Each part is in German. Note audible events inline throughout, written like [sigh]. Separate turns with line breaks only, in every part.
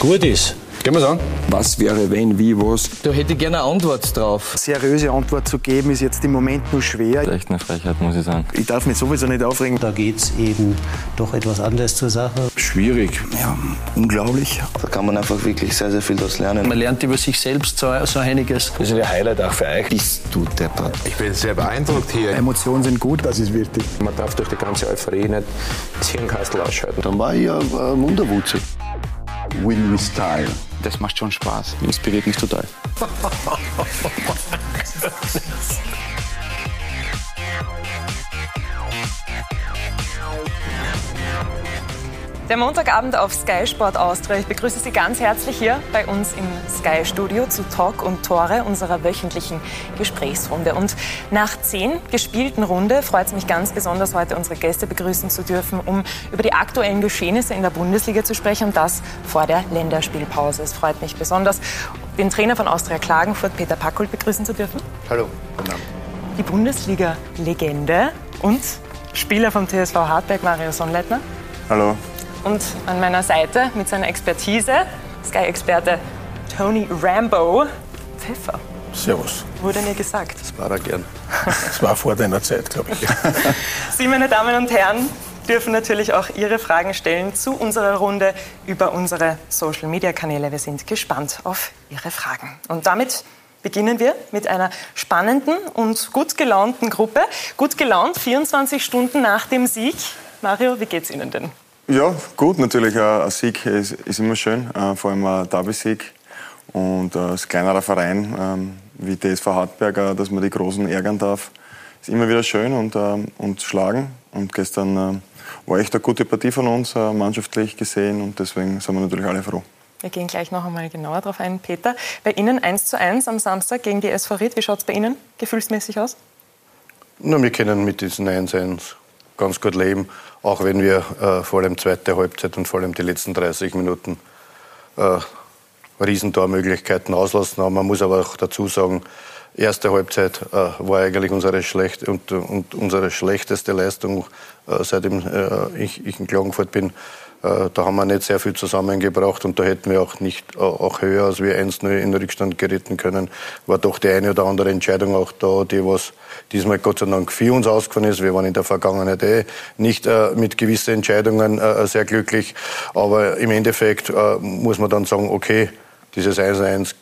gut ist.
Können wir sagen?
Was wäre, wenn, wie, was?
Da hätte ich gerne eine Antwort drauf.
Seriöse Antwort zu geben, ist jetzt im Moment nur schwer.
Echt eine Frechheit, muss ich sagen.
Ich darf mich sowieso nicht aufregen.
Da geht es eben doch etwas anders zur Sache.
Schwierig.
Ja, unglaublich.
Da kann man einfach wirklich sehr, sehr viel daraus lernen.
Man lernt über sich selbst so, so einiges.
Das ist ein Highlight auch für euch.
Bist du deppert.
Ich bin sehr beeindruckt hier.
Emotionen sind gut, das ist wichtig.
Man darf durch die ganze Euphorie nicht das Hirnkastel ausschalten.
Dann war ich ja äh, Wunderwutze.
Win with Style.
Das macht schon Spaß.
Inspiriert mich total. [laughs]
Der Montagabend auf Sky Sport Austria. Ich begrüße Sie ganz herzlich hier bei uns im Sky Studio zu Talk und Tore unserer wöchentlichen Gesprächsrunde. Und nach zehn gespielten Runde freut es mich ganz besonders, heute unsere Gäste begrüßen zu dürfen, um über die aktuellen Geschehnisse in der Bundesliga zu sprechen und das vor der Länderspielpause. Es freut mich besonders, den Trainer von Austria Klagenfurt, Peter Packold, begrüßen zu dürfen.
Hallo.
Die Bundesliga-Legende und Spieler vom TSV Hartberg, Mario Sonnleitner.
Hallo.
Und an meiner Seite mit seiner Expertise, Sky-Experte Tony Rambo Pfeffer.
Servus.
Wurde mir gesagt.
Das war er gern.
Das war vor deiner Zeit, glaube ich. [laughs]
Sie, meine Damen und Herren, dürfen natürlich auch Ihre Fragen stellen zu unserer Runde über unsere Social-Media-Kanäle. Wir sind gespannt auf Ihre Fragen. Und damit beginnen wir mit einer spannenden und gut gelaunten Gruppe. Gut gelaunt, 24 Stunden nach dem Sieg. Mario, wie geht's Ihnen denn?
Ja, gut natürlich. Äh, Ein Sieg ist, ist immer schön, äh, vor allem ein Derby-Sieg. Und äh, als kleinerer Verein ähm, wie TSV Hartberg, dass man die Großen ärgern darf, ist immer wieder schön und, ähm, und schlagen. Und gestern ähm, war echt eine gute Partie von uns, mannschaftlich gesehen. Und deswegen sind wir natürlich alle froh.
Wir gehen gleich noch einmal genauer darauf ein. Peter, bei Ihnen 1 zu 1 am Samstag gegen die SV Ried. Wie schaut es bei Ihnen gefühlsmäßig aus?
Na, wir können mit diesen 1-1 ganz gut leben, auch wenn wir äh, vor allem zweite Halbzeit und vor allem die letzten 30 Minuten äh, Riesentormöglichkeiten auslassen haben. Man muss aber auch dazu sagen, erste Halbzeit äh, war eigentlich unsere, schlecht, und, und unsere schlechteste Leistung, äh, seitdem äh, ich, ich in Klagenfurt bin. Äh, da haben wir nicht sehr viel zusammengebracht und da hätten wir auch nicht äh, auch höher als wir 1-0 in Rückstand geritten können. War doch die eine oder andere Entscheidung auch da, die was diesmal Gott sei Dank für uns ausgefallen ist. Wir waren in der Vergangenheit eh nicht äh, mit gewissen Entscheidungen sehr glücklich. Aber im Endeffekt muss man dann sagen, okay, dieses 1-1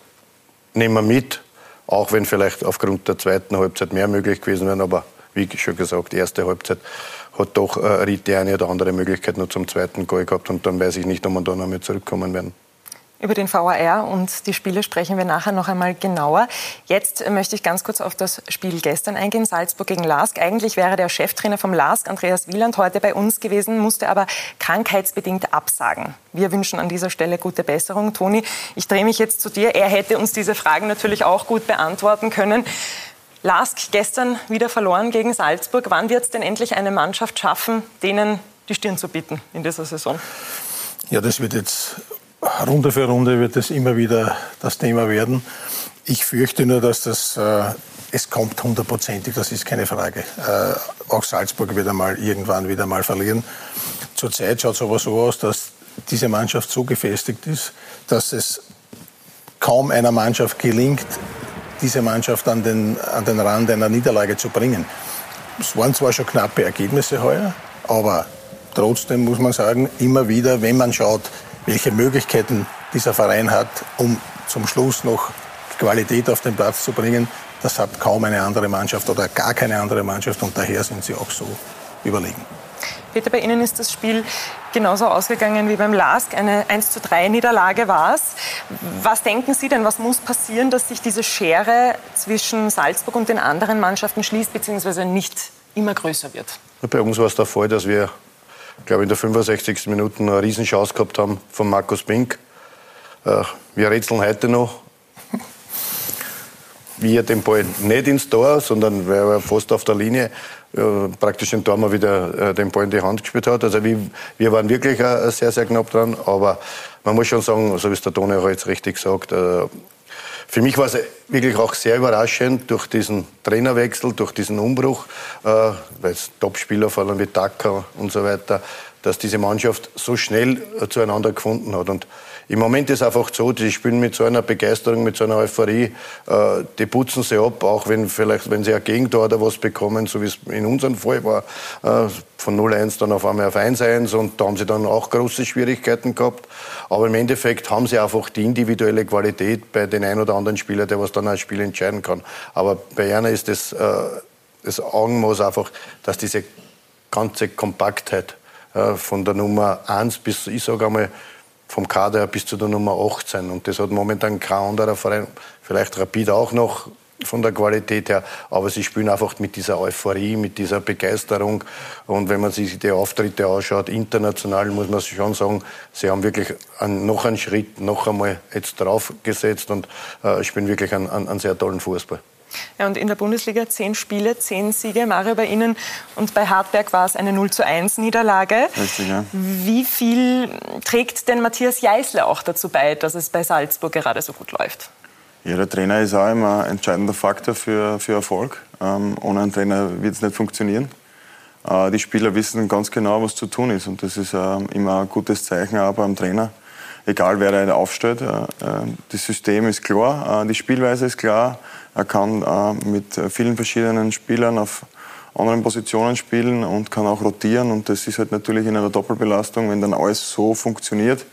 nehmen wir mit, auch wenn vielleicht aufgrund der zweiten Halbzeit mehr möglich gewesen wäre. Aber wie schon gesagt, die erste Halbzeit hat doch äh, Ried die eine oder andere Möglichkeit nur zum zweiten Goal gehabt. Und dann weiß ich nicht, ob wir da noch mehr zurückkommen werden.
Über den VAR und die Spiele sprechen wir nachher noch einmal genauer. Jetzt möchte ich ganz kurz auf das Spiel gestern eingehen, Salzburg gegen Lask. Eigentlich wäre der Cheftrainer vom Lask, Andreas Wieland, heute bei uns gewesen, musste aber krankheitsbedingt absagen. Wir wünschen an dieser Stelle gute Besserung. Toni, ich drehe mich jetzt zu dir. Er hätte uns diese Fragen natürlich auch gut beantworten können. Lask gestern wieder verloren gegen Salzburg. Wann wird es denn endlich eine Mannschaft schaffen, denen die Stirn zu bieten in dieser Saison?
Ja, das wird jetzt Runde für Runde wird es immer wieder das Thema werden. Ich fürchte nur, dass das äh, es kommt hundertprozentig, das ist keine Frage. Äh, auch Salzburg wird einmal irgendwann wieder mal verlieren. Zurzeit schaut es aber so aus, dass diese Mannschaft so gefestigt ist, dass es kaum einer Mannschaft gelingt, diese Mannschaft an den, an den Rand einer Niederlage zu bringen. Es waren zwar schon knappe Ergebnisse heuer, aber trotzdem muss man sagen, immer wieder, wenn man schaut, welche Möglichkeiten dieser Verein hat, um zum Schluss noch Qualität auf den Platz zu bringen, das hat kaum eine andere Mannschaft oder gar keine andere Mannschaft und daher sind sie auch so überlegen.
Peter, bei Ihnen ist das Spiel genauso ausgegangen wie beim LASK. Eine 1 zu 3 Niederlage war es. Was denken Sie denn, was muss passieren, dass sich diese Schere zwischen Salzburg und den anderen Mannschaften schließt, beziehungsweise nicht immer größer wird?
Bei uns war es der Fall, dass wir, glaube in der 65. Minute eine Riesenchance gehabt haben von Markus Bink. Äh, Wir rätseln heute noch, wie er den Ball nicht ins Tor, sondern weil er fast auf der Linie äh, praktisch den Tormann wieder äh, den Ball in die Hand gespielt hat. Also wir, waren wirklich sehr, sehr knapp dran. Aber man muss schon sagen, so wie es der Toni auch jetzt richtig sagt, für mich war es wirklich auch sehr überraschend durch diesen Trainerwechsel, durch diesen Umbruch, äh, weil es Topspieler fallen wie Taka und so weiter, dass diese Mannschaft so schnell äh, zueinander gefunden hat. Und im Moment ist einfach so, die spielen mit so einer Begeisterung, mit so einer Euphorie, äh, die putzen sie ab, auch wenn vielleicht, wenn sie ein Gegentor oder was bekommen, so wie es in unserem Fall war, äh, von 0-1 dann auf einmal auf 1-1 und da haben sie dann auch große Schwierigkeiten gehabt. Aber im Endeffekt haben sie einfach die individuelle Qualität bei den ein oder anderen Spieler, der was dann ein Spiel entscheiden kann. Aber bei Jana ist das, äh, das Augenmaß einfach, dass diese ganze Kompaktheit äh, von der Nummer 1 bis, ich sage einmal, vom Kader bis zu der Nummer 18. Und das hat momentan kein anderer Verein, vielleicht Rapid auch noch von der Qualität her, aber sie spielen einfach mit dieser Euphorie, mit dieser Begeisterung. Und wenn man sich die Auftritte anschaut, international muss man schon sagen, sie haben wirklich einen, noch einen Schritt noch einmal jetzt draufgesetzt und äh, spielen wirklich einen, einen sehr tollen Fußball.
Ja, und in der Bundesliga zehn Spiele, zehn Siege. Mario bei Ihnen und bei Hartberg war es eine 0 zu 1 Niederlage.
Richtig, ja.
Wie viel trägt denn Matthias Jeißle auch dazu bei, dass es bei Salzburg gerade so gut läuft?
Ja, der Trainer ist auch immer ein entscheidender Faktor für, für Erfolg. Ähm, ohne einen Trainer wird es nicht funktionieren. Äh, die Spieler wissen ganz genau, was zu tun ist. Und das ist äh, immer ein gutes Zeichen auch beim Trainer. Egal, wer da aufstellt. Äh, äh, das System ist klar, äh, die Spielweise ist klar. Er kann äh, mit vielen verschiedenen Spielern auf anderen Positionen spielen und kann auch rotieren. Und das ist halt natürlich in einer Doppelbelastung, wenn dann alles so funktioniert,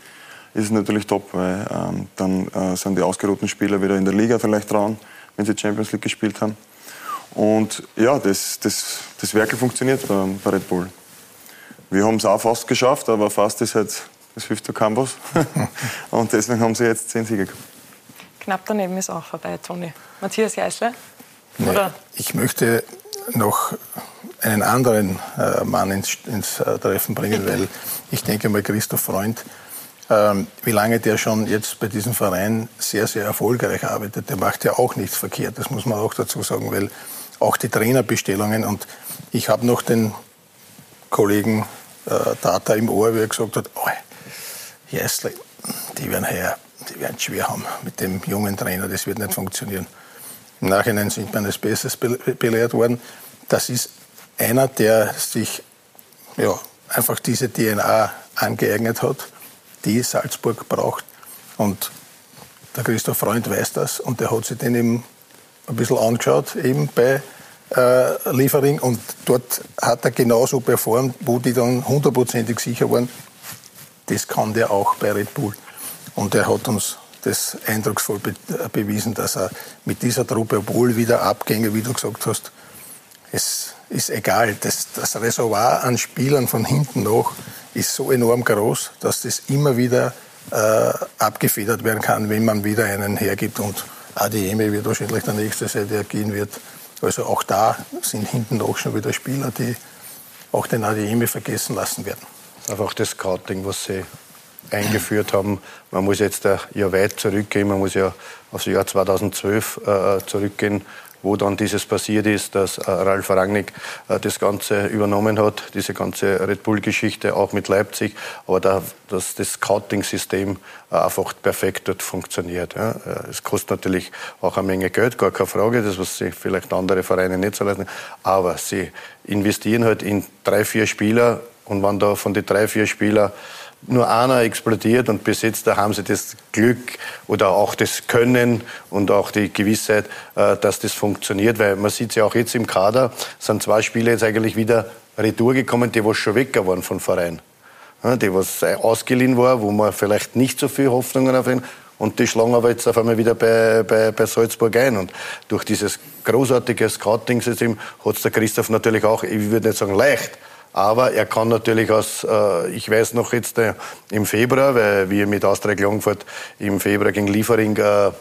ist es natürlich top, weil ähm, dann äh, sind die ausgeruhten Spieler wieder in der Liga vielleicht dran, wenn sie Champions League gespielt haben. Und ja, das, das, das Werkel funktioniert bei, bei Red Bull. Wir haben es auch fast geschafft, aber fast ist halt das fünfte Campus. [laughs] und deswegen haben sie jetzt zehn Siege gehabt.
Knapp daneben ist auch vorbei, Toni. Matthias Jeißle?
Nee, ich möchte noch einen anderen äh, Mann ins, ins äh, Treffen bringen, weil ich denke mal, Christoph Freund, ähm, wie lange der schon jetzt bei diesem Verein sehr, sehr erfolgreich arbeitet, der macht ja auch nichts verkehrt, das muss man auch dazu sagen, weil auch die Trainerbestellungen und ich habe noch den Kollegen äh, Tata im Ohr, wie er gesagt hat, oh, Jeißle, die werden her die werden es schwer haben mit dem jungen Trainer, das wird nicht funktionieren. Im Nachhinein sind wir eines Besseres belehrt worden. Das ist einer, der sich ja, einfach diese DNA angeeignet hat, die Salzburg braucht. Und der Christoph Freund weiß das und der hat sich den eben ein bisschen angeschaut, eben bei äh, Liefering. Und dort hat er genauso performt, wo die dann hundertprozentig sicher waren, das kann der auch bei Red Bull. Und er hat uns das eindrucksvoll be bewiesen, dass er mit dieser Truppe, obwohl wieder Abgänge, wie du gesagt hast, es ist egal. Das, das Reservoir an Spielern von hinten noch ist so enorm groß, dass das immer wieder äh, abgefedert werden kann, wenn man wieder einen hergibt. Und ADM wird wahrscheinlich der nächste sein, der gehen wird. Also auch da sind hinten noch schon wieder Spieler, die auch den ADM vergessen lassen werden.
Einfach das Scouting, was sie eingeführt haben. Man muss jetzt Jahr weit zurückgehen, man muss ja aufs Jahr 2012 äh, zurückgehen, wo dann dieses passiert ist, dass äh, Ralf Rangnick äh, das Ganze übernommen hat, diese ganze Red Bull-Geschichte, auch mit Leipzig, aber da, dass das Scouting-System äh, einfach perfekt dort funktioniert. Ja. Äh, es kostet natürlich auch eine Menge Geld, gar keine Frage, das was sich vielleicht andere Vereine nicht so leisten, aber sie investieren halt in drei, vier Spieler und wenn da von den drei, vier Spielern nur einer explodiert und bis da haben sie das Glück oder auch das Können und auch die Gewissheit, äh, dass das funktioniert, weil man sieht ja auch jetzt im Kader, sind zwei Spiele jetzt eigentlich wieder retour gekommen, die was schon weg waren vom Verein. Die was ausgeliehen war, wo man vielleicht nicht so viel Hoffnungen auf ihn und die schlagen aber jetzt auf einmal wieder bei, bei, bei Salzburg ein. Und durch dieses großartige Scouting-System hat es der Christoph natürlich auch, ich würde nicht sagen leicht, aber er kann natürlich aus, äh, ich weiß noch jetzt äh, im Februar, weil wir mit Austria Klagenfurt im Februar gegen Liefering äh, äh,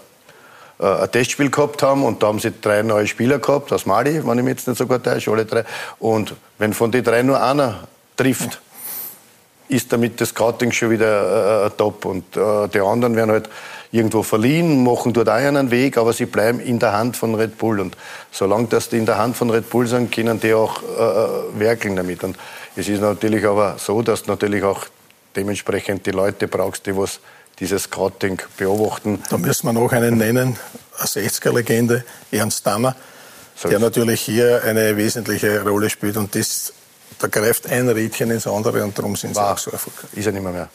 ein Testspiel gehabt haben und da haben sie drei neue Spieler gehabt, aus Mali, wenn ich mich jetzt nicht so gut täusche, alle drei. Und wenn von den drei nur einer trifft, ist damit das Scouting schon wieder äh, top. Und äh, die anderen werden halt irgendwo verliehen, machen dort auch einen Weg, aber sie bleiben in der Hand von Red Bull. Und solange das die in der Hand von Red Bull sind, können die auch äh, werkeln damit. Und es ist natürlich aber so, dass du natürlich auch dementsprechend die Leute brauchst, die was dieses Scouting beobachten.
Da müssen wir noch einen nennen, eine 60er-Legende, Ernst Danner, so der natürlich hier eine wesentliche Rolle spielt. Und das, da greift ein Rädchen ins andere und darum sind sie auch so erfolgreich.
Ist er nicht mehr mehr.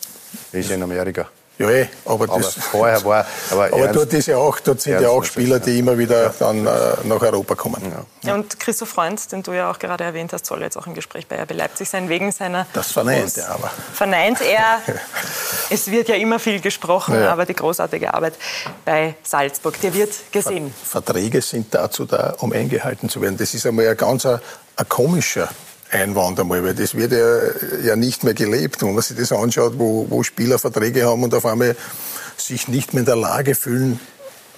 Er ist in Amerika.
Ja, eh, aber,
aber
das,
vorher war.
Aber, aber dort, ist ja auch, dort sind
ernst,
ja auch Spieler, die immer wieder dann äh, nach Europa kommen.
Ja. ja. und Christoph Freund, den du ja auch gerade erwähnt hast, soll jetzt auch im Gespräch bei RB Leipzig sein, wegen seiner.
Das verneint er aber.
Verneint er. [laughs] es wird ja immer viel gesprochen, ja. aber die großartige Arbeit bei Salzburg, der wird gesehen.
Verträge sind dazu da, um eingehalten zu werden. Das ist einmal ein ganz ein, ein komischer Einwand einmal, weil das wird ja, ja nicht mehr gelebt. Wenn man sich das anschaut, wo, wo Spieler Verträge haben und auf einmal sich nicht mehr in der Lage fühlen,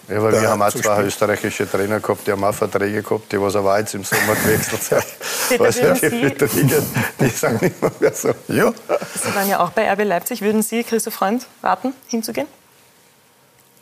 ja, aber wir haben auch zwei spielen. österreichische Trainer gehabt, die haben auch Verträge gehabt, die was aber jetzt im Sommer gewechselt sind. [laughs]
Was ja die Verträge,
die sind nicht mehr so.
Ja. Sie waren ja auch bei RB Leipzig. Würden Sie, Christoph Freund, raten, hinzugehen?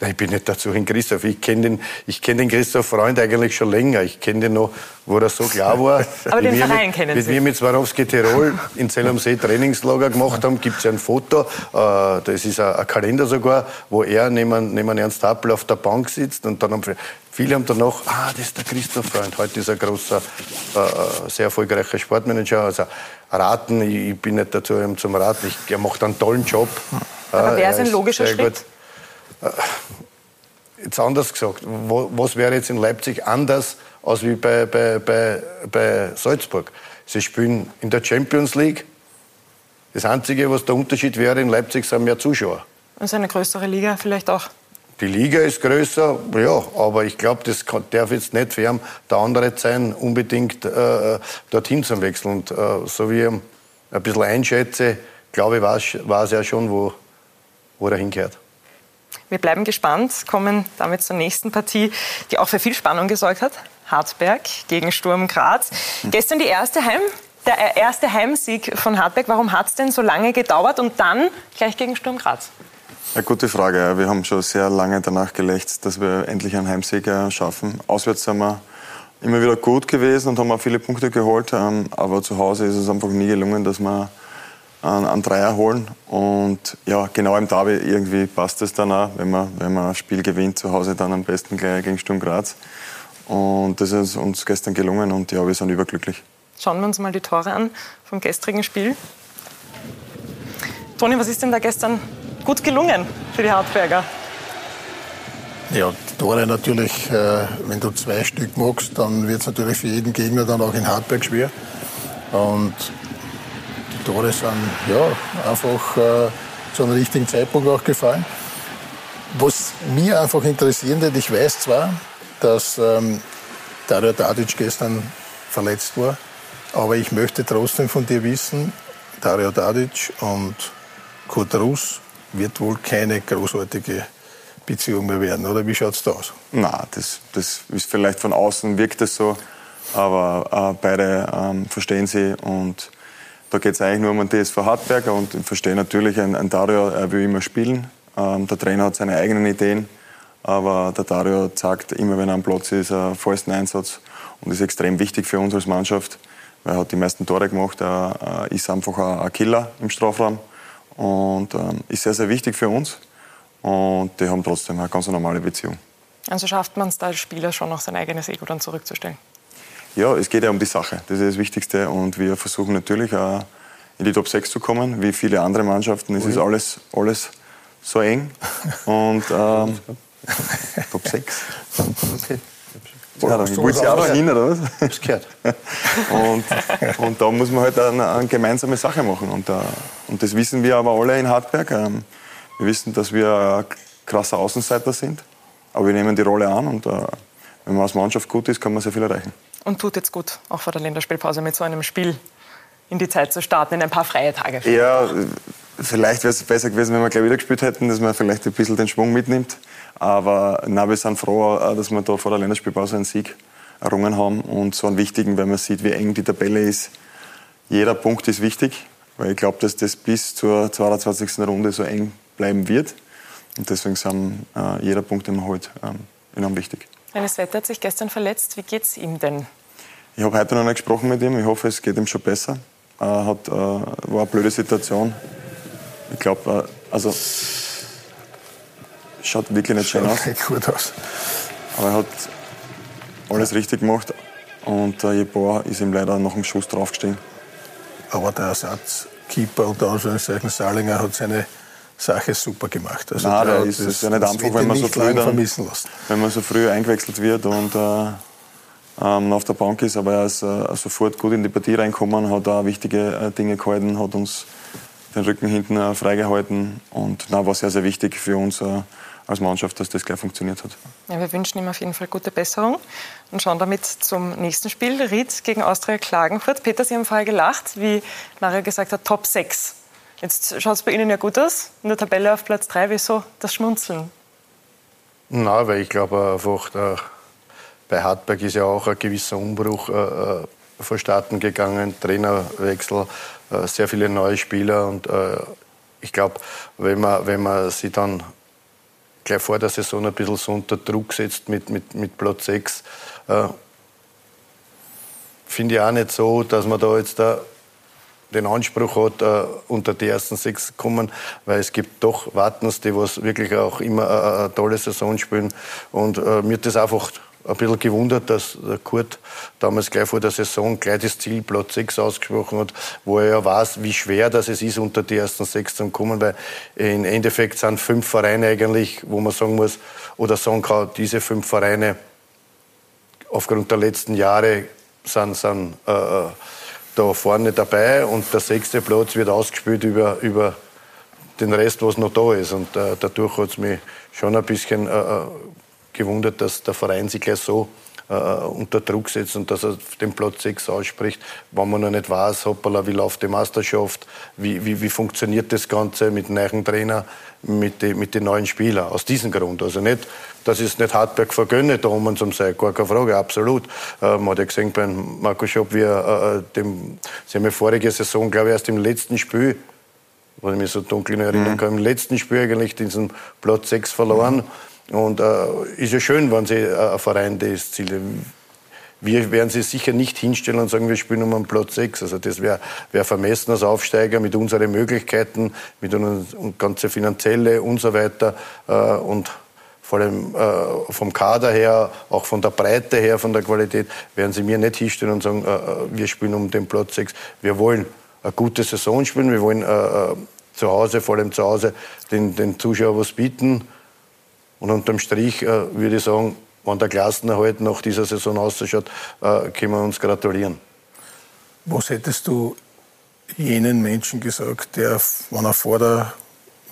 Ich bin nicht dazu in Christoph. Ich kenne den, kenn den Christoph Freund eigentlich schon länger. Ich kenne den noch, wo er so klar war. [laughs]
Aber den Verein mit, kennen
Sie? Wie wir mit Swarovski Tirol in Zell am See Trainingslager gemacht haben, gibt es ein Foto. Äh, das ist ein, Kalender sogar, wo er neben, neben Ernst Happel auf der Bank sitzt. Und dann haben viele haben danach, ah, das ist der Christoph Freund. Heute ist er ein großer, äh, sehr erfolgreicher Sportmanager. Also raten, ich, bin nicht dazu zum Raten. Ich, er macht einen tollen Job.
Aber wäre es ein logischer Schritt? Gut.
Äh, jetzt anders gesagt, was wäre jetzt in Leipzig anders als wie bei, bei, bei, bei Salzburg? Sie spielen in der Champions League. Das Einzige, was der Unterschied wäre, in Leipzig sind mehr Zuschauer.
Also eine größere Liga vielleicht auch?
Die Liga ist größer, ja, aber ich glaube, das kann, darf jetzt nicht für der andere sein, unbedingt äh, dorthin zu wechseln. Und äh, so wie ich ein bisschen einschätze, glaube ich, weiß es ja schon, wo, wo er hingehört.
Wir bleiben gespannt, kommen damit zur nächsten Partie, die auch für viel Spannung gesorgt hat. Hartberg gegen Sturm Graz. Hm. Gestern die erste Heim, der erste Heimsieg von Hartberg. Warum hat es denn so lange gedauert und dann gleich gegen Sturm Graz?
Eine gute Frage. Wir haben schon sehr lange danach gelächzt, dass wir endlich einen Heimsieg äh, schaffen. Auswärts sind wir immer wieder gut gewesen und haben auch viele Punkte geholt. Ähm, aber zu Hause ist es einfach nie gelungen, dass wir einen, einen Dreier holen. Und ja, genau im Derby irgendwie passt es dann auch, wenn man, wenn man ein Spiel gewinnt, zu Hause dann am besten gleich gegen Sturm Graz. Und das ist uns gestern gelungen und ja, wir sind überglücklich.
Schauen wir uns mal die Tore an vom gestrigen Spiel. Toni, was ist denn da gestern gut gelungen für die Hartberger?
Ja, die Tore natürlich, äh, wenn du zwei Stück magst, dann wird es natürlich für jeden Gegner dann auch in Hartberg schwer. Und Tore sind ja, einfach äh, einem richtigen Zeitpunkt auch gefallen. Was mir einfach interessieren wird, ich weiß zwar, dass ähm, Dario Dadic gestern verletzt war, aber ich möchte trotzdem von dir wissen, Dario Dadic und Kurt Russ wird wohl keine großartige Beziehung mehr werden, oder wie schaut es da aus?
Na, das, das ist vielleicht von außen wirkt es so, aber äh, beide ähm, verstehen sie und da geht es eigentlich nur um den TSV Hartberger und ich verstehe natürlich, ein, ein Dario er will immer spielen. Ähm, der Trainer hat seine eigenen Ideen, aber der Dario zeigt immer, wenn er am Platz ist, einen vollsten Einsatz und ist extrem wichtig für uns als Mannschaft, weil er hat die meisten Tore gemacht. Er, er ist einfach ein, Killer im Strafraum und ähm, ist sehr, sehr wichtig für uns. Und die haben trotzdem eine ganz normale Beziehung.
Also schafft man es da als Spieler schon noch sein eigenes Ego dann zurückzustellen?
Ja, es geht ja um die Sache. Das ist das Wichtigste. Und wir versuchen natürlich auch in die Top 6 zu kommen, wie viele andere Mannschaften. Es ist alles, alles so eng. Und [laughs] ähm, Top 6. Okay. Ja, dann wollt ihr auch noch hin, oder was?
Das gehört. [laughs]
und, und da muss man halt eine, eine gemeinsame Sache machen. Und, uh, und das wissen wir aber alle in Hartberg. Ähm, wir wissen, dass wir krasser Außenseiter sind. Aber wir nehmen die Rolle an und uh, wenn man als Mannschaft gut ist, kann man sehr viel erreichen.
Und tut jetzt gut, auch vor der Länderspielpause mit so einem Spiel in die Zeit zu starten, in ein paar freie Tage.
Ja, vielleicht wäre es besser gewesen, wenn wir gleich wieder gespielt hätten, dass man vielleicht ein bisschen den Schwung mitnimmt. Aber na, wir sind froh, äh, dass wir da vor der Länderspielpause einen Sieg errungen haben und so einen wichtigen, weil man sieht, wie eng die Tabelle ist. Jeder Punkt ist wichtig, weil ich glaube, dass das bis zur 22. Runde so eng bleiben wird. Und deswegen sind äh, jeder Punkt, den man holt, ähm, enorm wichtig.
Dennis Wetter hat sich gestern verletzt. Wie geht es ihm denn?
Ich habe heute noch nicht gesprochen mit ihm. Ich hoffe, es geht ihm schon besser. Äh, hat, äh, war eine blöde Situation. Ich glaube, äh, also schaut wirklich nicht schön aus.
Schaut gut aus.
Aber er hat alles richtig gemacht. Und äh, Jeboa ist ihm leider nach dem Schuss draufgestiegen.
Aber der Ersatzkeeper unter Anführungszeichen Salinger hat seine Sache super gemacht.
Also Nein,
der
ist, ist ja nicht einfach, wenn man, so früh dann, wenn man so früh eingewechselt wird und äh, ähm, auf der Bank ist. Aber er ist äh, sofort gut in die Partie reingekommen, hat da wichtige äh, Dinge gehalten, hat uns den Rücken hinten äh, freigehalten. Und na, war sehr, sehr wichtig für uns äh, als Mannschaft, dass das gleich funktioniert hat.
Ja, wir wünschen ihm auf jeden Fall gute Besserung und schauen damit zum nächsten Spiel. Ried gegen Austria Klagenfurt. Peter, Sie haben vorher gelacht, wie Mario gesagt hat, Top 6. Jetzt schaut es bei Ihnen ja gut aus. In der Tabelle auf Platz 3. Wieso das Schmunzeln?
Na, weil ich glaube einfach, der, bei Hartberg ist ja auch ein gewisser Umbruch äh, äh vonstatten gegangen. Trainerwechsel, äh, sehr viele neue Spieler. Und äh, ich glaube, wenn man, wenn man sie dann gleich vor der Saison ein bisschen so unter Druck setzt mit, mit, mit Platz 6, äh, finde ich auch nicht so, dass man da jetzt da den Anspruch hat, äh, unter die ersten sechs zu kommen, weil es gibt doch Wartens, die was wirklich auch immer eine, eine tolle Saison spielen. Und äh, mir hat das einfach ein bisschen gewundert, dass der Kurt damals gleich vor der Saison gleich das Ziel Platz 6 ausgesprochen hat, wo er ja weiß, wie schwer das es ist, unter die ersten sechs zu kommen, weil im Endeffekt sind fünf Vereine eigentlich, wo man sagen muss, oder sagen kann, diese fünf Vereine aufgrund der letzten Jahre sind, sind äh, äh da vorne dabei und der sechste Platz wird ausgespielt über, über den Rest, was noch da ist. Und äh, dadurch hat es mich schon ein bisschen äh, äh, gewundert, dass der Verein sich gleich so äh, unter Druck setzt und dass er den Platz 6 ausspricht, wenn man noch nicht weiß, hoppala, wie läuft die Meisterschaft, wie, wie, wie funktioniert das Ganze mit dem neuen Trainer, mit, die, mit den neuen Spielern. Aus diesem Grund. Also nicht, dass ich es nicht Hartberg vergönne, da um zum sein, gar keine Frage, absolut. Äh, man hat ja gesehen beim Marco Schopp, wie er, äh, dem, sie haben ja vorige Saison, glaube ich, erst im letzten Spiel wenn ich mich so dunkel erinnern mhm. kann, im letzten Spiel eigentlich diesen Platz 6 verloren. Mhm. Und äh, ist ja schön, wenn Sie äh, ein Verein das Ziel wir werden sie sicher nicht hinstellen und sagen, wir spielen um einen Platz 6. Also das wäre wär vermessen als Aufsteiger mit unseren Möglichkeiten, mit unserem ganze finanzielle und so weiter. Äh, und vor allem äh, vom Kader her, auch von der Breite her, von der Qualität, werden sie mir nicht hinstellen und sagen, äh, äh wir spielen um den Platz 6. Wir wollen eine gute Saison spielen, wir wollen äh, äh, zu Hause, vor allem zu Hause, den, den Zuschauern was bieten. Und unterm Strich äh, würde ich sagen, wenn der Klassenerhalt nach dieser Saison ausschaut, äh, können wir uns gratulieren.
Was hättest du jenen Menschen gesagt, der, wenn er vor der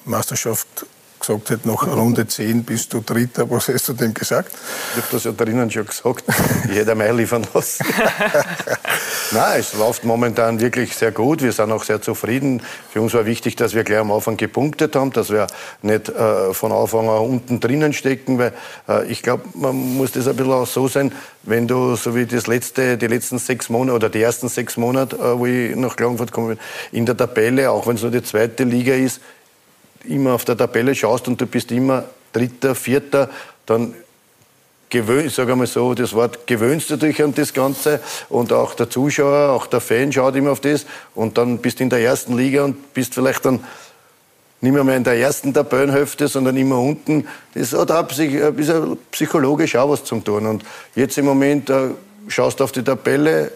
Meisterschaft gesagt hätte, nach Runde 10 bist du Dritter. Was hast du dem gesagt?
Ich habe das ja drinnen schon gesagt. Ich hätte mehr liefern lassen. [laughs] Nein, es läuft momentan wirklich sehr gut. Wir sind auch sehr zufrieden. Für uns war wichtig, dass wir gleich am Anfang gepunktet haben, dass wir nicht äh, von Anfang an unten drinnen stecken, weil äh, ich glaube, man muss das ein bisschen auch so sein, wenn du, so wie das letzte, die letzten sechs Monate oder die ersten sechs Monate, äh, wo ich nach Klagenfurt komme, in der Tabelle, auch wenn es nur die zweite Liga ist, immer auf der Tabelle schaust und du bist immer Dritter, Vierter, dann gewöhnt, sage mal so, das Wort gewöhnst du dich an das Ganze und auch der Zuschauer, auch der Fan schaut immer auf das und dann bist du in der ersten Liga und bist vielleicht dann nicht mehr, mehr in der ersten Tabellenhälfte, sondern immer unten. Das hat auch psychologisch auch was zu tun. Und jetzt im Moment äh, schaust du auf die Tabelle,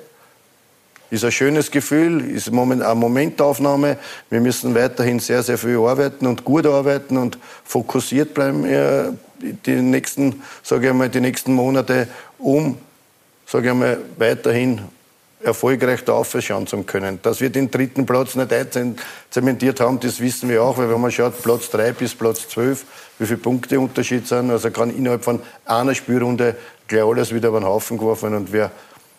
ist ein schönes Gefühl, ist eine Momentaufnahme. Wir müssen weiterhin sehr, sehr viel arbeiten und gut arbeiten und fokussiert bleiben die nächsten, sage ich mal, die nächsten Monate, um, sage ich mal, weiterhin erfolgreich da aufschauen zu können. Dass wir den dritten Platz nicht zementiert haben, das wissen wir auch, weil wenn man schaut, Platz 3 bis Platz 12, wie viele Punkte Unterschied sind, also kann innerhalb von einer Spielrunde gleich alles wieder über den Haufen geworfen und wir äh,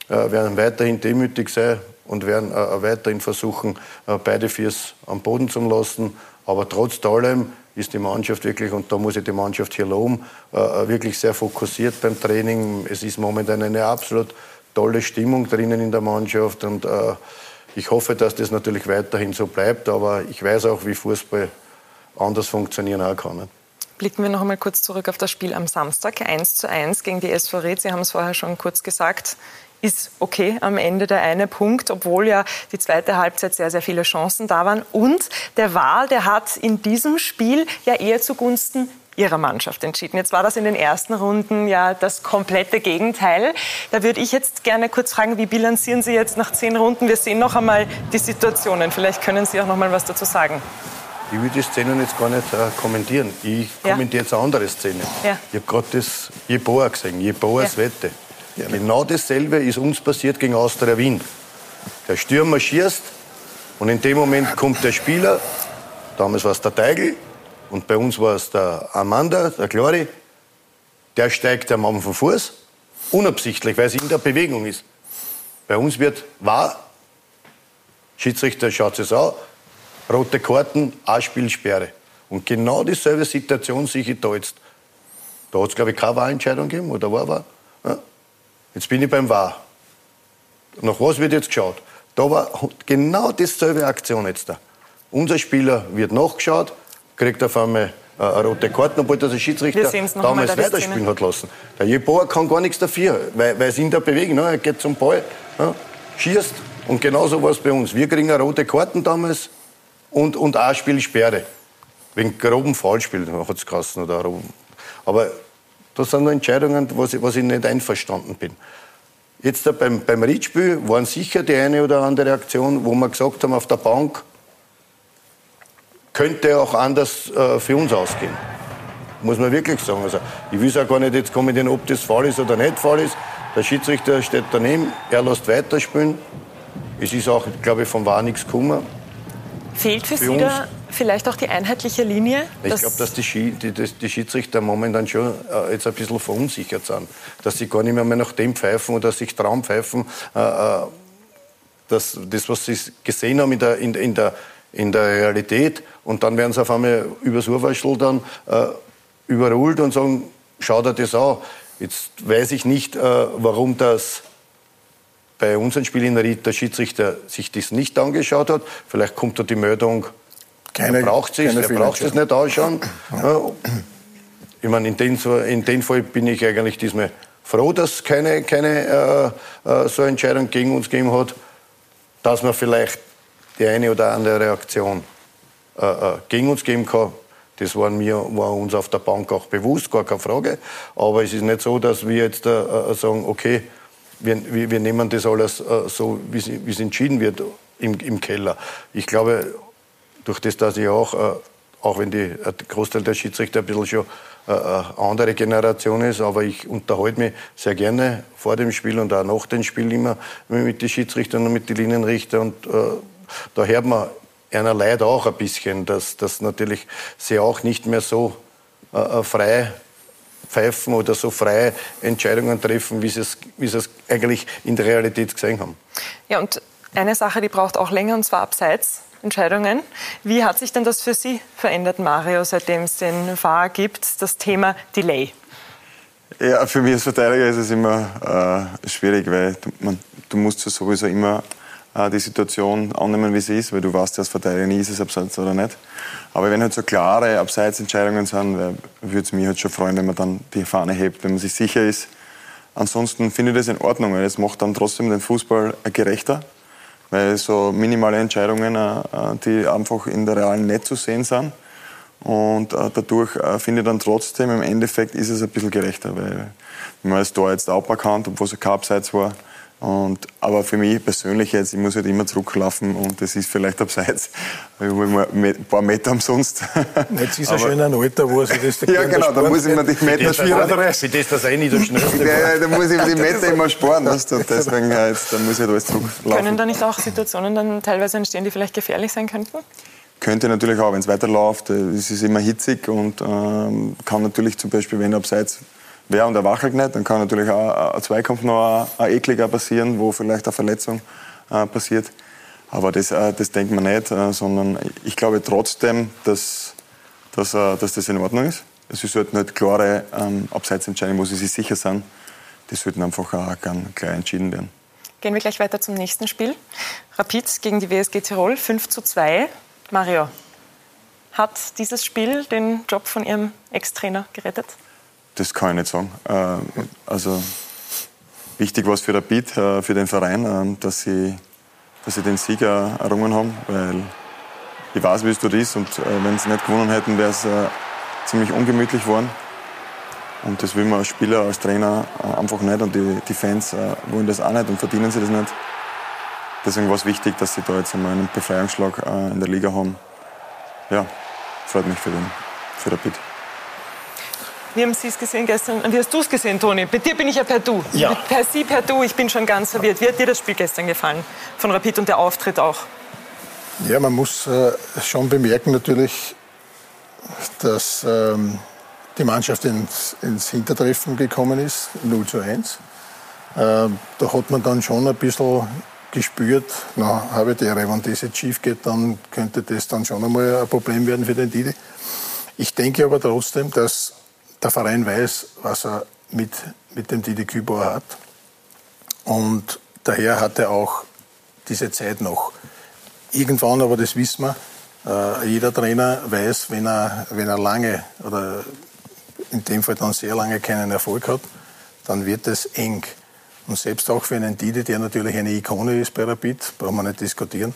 werden weiterhin demütig sein und werden äh, weiterhin versuchen, äh, beide Viers am Boden zu lassen. Aber trotz allem ist die Mannschaft wirklich, und da muss ich die Mannschaft hier loben, wirklich sehr fokussiert beim Training. Es ist momentan eine absolut tolle Stimmung drinnen in der Mannschaft und ich hoffe, dass das natürlich weiterhin so bleibt, aber ich weiß auch, wie Fußball anders funktionieren auch kann.
Blicken wir noch einmal kurz zurück auf das Spiel am Samstag, 1 zu 1 gegen die SV Ried. Sie haben es vorher schon kurz gesagt ist okay am Ende der eine Punkt, obwohl ja die zweite Halbzeit sehr, sehr viele Chancen da waren. Und der Wahl, der hat in diesem Spiel ja eher zugunsten Ihrer Mannschaft entschieden. Jetzt war das in den ersten Runden ja das komplette Gegenteil. Da würde ich jetzt gerne kurz fragen, wie bilanzieren Sie jetzt nach zehn Runden? Wir sehen noch einmal die Situationen. Vielleicht können Sie auch noch mal was dazu sagen.
Ich will die Szenen jetzt gar nicht äh, kommentieren. Ich
Ja.
kommentiere jetzt eine andere Szene.
Ja.
Ich habe gerade das Jeboa gesehen, Jeboas
Ja.
Wette. Genau dasselbe ist uns passiert gegen Austria Wien. Der Stürmer schießt und in dem Moment kommt der Spieler, damals war es der Teigl und bei uns war es der Amanda, der Glori, der steigt am Anfang vom Fuß, unabsichtlich, weil es in der Bewegung ist. Bei uns wird wahr, Schiedsrichter schaut es an, rote Karten, A-Spielsperre. Und genau dieselbe Situation sehe ich da jetzt. Da hat es, glaube ich, keine Wahlentscheidung gegeben, oder war war? Jetzt bin ich beim Wahr. Nach was wird jetzt geschaut? Da war genau dieselbe Aktion jetzt da. Unser Spieler wird nachgeschaut, kriegt auf einmal äh, eine rote Karte, obwohl das der Schiedsrichter damals
da,
weiterspielen hat lassen. Der Jeboa kann gar nichts dafür, weil, weil es in der Bewegung, ne? er geht zum Ball, ja? schießt und genauso war es bei uns. Wir kriegen eine rote Karten damals und, und auch Spielsperre. Wegen groben Foulspiel hat es geheißen. Oder. Aber das sind Entscheidungen, was ich, was ich nicht einverstanden bin. Jetzt beim, beim Riedspiel waren sicher die eine oder andere Aktion, wo wir gesagt haben auf der Bank, könnte auch anders äh, für uns ausgehen. Muss man wirklich sagen. Also, ich will es auch gar nicht jetzt kommentieren, ob das Fall ist oder nicht Fall ist. Der Schiedsrichter steht daneben, er lässt weiterspielen. Es ist auch, glaube ich, vom Wahr nichts gekommen.
Fehlt für
Für
Sie da vielleicht auch die einheitliche Linie?
Ich glaube, dass die, Schi die, die, die Schiedsrichter momentan schon äh, jetzt ein bisschen verunsichert sind. Dass sie gar nicht mehr, mehr nach dem pfeifen oder sich Traum pfeifen. Äh, äh, das, das, was sie gesehen haben in der, in, in, der, in der Realität. Und dann werden sie auf einmal übers Urwaschel dann äh, überholt und sagen, schau dir das an. Jetzt weiß ich nicht, äh, warum das bei unserem Spiel in Ried der Schiedsrichter sich das nicht angeschaut hat. Vielleicht kommt da die Meldung,
Keine-
er braucht es,
keine
er braucht es nicht anschauen. Ja. Ich meine, in dem, in dem Fall bin ich eigentlich diesmal froh, dass es keine, keine äh, äh, so Entscheidung gegen uns gegeben hat, dass man vielleicht die eine oder andere Reaktion äh, äh, gegen uns geben kann. Das war, mir, war uns auf der Bank auch bewusst, gar keine Frage. Aber es ist nicht so, dass wir jetzt äh, äh, sagen, okay, wir, wir, wir nehmen das alles äh, so, wie es wie es entschieden wird im, im Keller. Ich glaube, durch das, dass ich auch, äh, auch wenn die, äh, der Großteil der Schiedsrichter ein bisschen schon äh, äh, andere Generation ist, aber ich unterhalte mich sehr gerne vor dem Spiel und auch nach dem Spiel immer mit den Schiedsrichtern und mit den Linienrichtern. Und äh, da hört man einer Leid auch ein bisschen, dass, dass natürlich sie auch nicht mehr so äh, äh, frei pfeifen oder so freie Entscheidungen treffen, wie sie es, wie sie es eigentlich in der Realität gesehen haben.
Ja, und eine Sache, die braucht auch länger, und zwar abseits. Entscheidungen. Wie hat sich denn das für Sie verändert, Mario, seitdem es den VAR gibt, das Thema Delay?
Ja, für mich als Verteidiger ist es immer äh, schwierig, weil du, man, du musst ja sowieso immer äh, die Situation annehmen, wie sie ist, weil du weißt ja als Verteidiger nie, ist es abseits oder nicht. Aber wenn halt so klare Abseitsentscheidungen sind, würde es mich halt schon freuen, wenn man dann die Fahne hebt, wenn man sich sicher ist. Ansonsten finde ich das in Ordnung, weil es macht dann trotzdem den Fußball gerechter, weil so minimale Entscheidungen, äh, äh, die einfach in der realen nicht zu sehen sind. Und äh, dadurch finde ich dann trotzdem, im Endeffekt ist es ein bisschen gerechter, weil man es da jetzt auch erkannt, obwohl es kein Abseits war. Und, aber für mich persönlich jetzt, ich muss halt immer zurücklaufen und das ist vielleicht abseits, ein paar Meter umsonst.
Jetzt ist er schon in einem Alter, wo er sich das [laughs]
Ja, genau, da muss ich mir die Meter
das, für das, dass er eh nicht
ja, ja, da muss ich die [laughs] Meter immer sparen, weißt du, deswegen jetzt, da muss ich halt alles
Können
zurücklaufen.
da nicht auch Situationen dann teilweise entstehen, die vielleicht gefährlich sein könnten?
Könnte natürlich auch, wenn es weiterläuft, äh, es ist immer hitzig und ähm, kann natürlich zum Beispiel, wenn abseits wäre und er wachelt nicht, dann kann natürlich auch ein Zweikampf noch ein, ein ekliger passieren, wo vielleicht eine Verletzung äh, passiert. Aber das, äh, das denkt man nicht, äh, sondern ich glaube trotzdem, dass, dass, äh, dass das in Ordnung ist. Es sollten halt klare ähm, Abseitsentscheidungen, wo sie sich sicher sind, die sollten einfach auch ganz klar entschieden werden.
Gehen wir gleich weiter zum nächsten Spiel. Rapid gegen die WSG Tirol, 5 zu 2. Mario, hat dieses Spiel den Job von Ihrem Ex-Trainer gerettet?
Das kann ich nicht sagen. Äh, also wichtig war es für Rapid, äh, für den Verein, äh, dass, sie, dass sie den Sieg errungen haben, weil ich weiß, wie es dort ist und äh, wenn sie nicht gewonnen hätten, wäre es äh, ziemlich ungemütlich geworden. Und das will man als Spieler, als Trainer einfach nicht. Und die, die Fans wollen das auch nicht und verdienen sie das nicht. Deswegen war es wichtig, dass sie da jetzt einmal einen Befreiungsschlag in der Liga haben. Ja, freut mich für den, für Rapid.
Wie haben Sie es gesehen gestern? Wie hast du es gesehen, Toni? Bei dir bin ich ja per Du.
Ja.
Per Sie, per Du. Ich bin schon ganz verwirrt. Wie hat dir das Spiel gestern gefallen? Von Rapid und der Auftritt auch?
Ja, man muss äh, schon bemerken natürlich, dass ähm, die Mannschaft ins, ins Hintertreffen gekommen ist, 0 zu 1. Ähm, da hat man dann schon ein bisschen gespürt, na, habe die Ehre, wenn das jetzt schief geht, dann könnte das dann schon einmal ein Problem werden für den Didi. Ich denke aber trotzdem, dass der Verein weiß, was er mit, mit dem Didi Kübauer hat. Und daher hat er auch diese Zeit noch. Irgendwann, aber das wissen wir, äh, jeder Trainer weiß, wenn er, wenn er lange oder in dem Fall dann sehr lange keinen Erfolg hat, dann wird es eng. Und selbst auch für einen Didi, der natürlich eine Ikone ist bei Rapid, brauchen wir nicht diskutieren.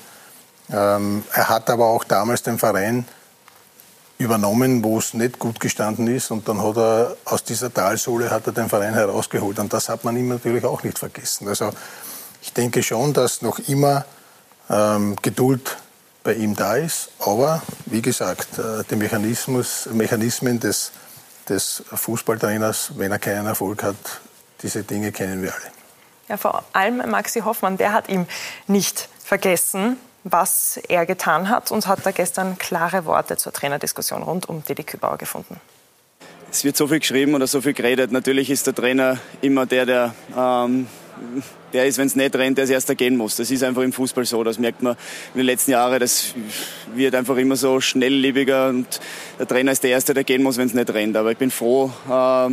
Ähm, er hat aber auch damals den Verein übernommen, wo es nicht gut gestanden ist. Und dann hat er aus dieser Talsohle hat er den Verein herausgeholt. Und das hat man ihm natürlich auch nicht vergessen. Also ich denke schon, dass noch immer ähm, Geduld bei ihm da ist. Aber wie gesagt, äh, die Mechanismus, Mechanismen des, des Fußballtrainers, wenn er keinen Erfolg hat, diese Dinge kennen wir alle.
Ja, vor allem Maxi Hoffmann, der hat ihm nicht vergessen, was er getan hat und hat da gestern klare Worte zur Trainerdiskussion rund um Didi Kübauer gefunden.
Es wird so viel geschrieben oder so viel geredet. Natürlich ist der Trainer immer der, der, ähm, der ist, wenn es nicht rennt, der als erster gehen muss. Das ist einfach im Fußball so. Das merkt man in den letzten Jahren. Das wird einfach immer so schnelllebiger und der Trainer ist der Erste, der gehen muss, wenn es nicht rennt. Aber ich bin froh, äh,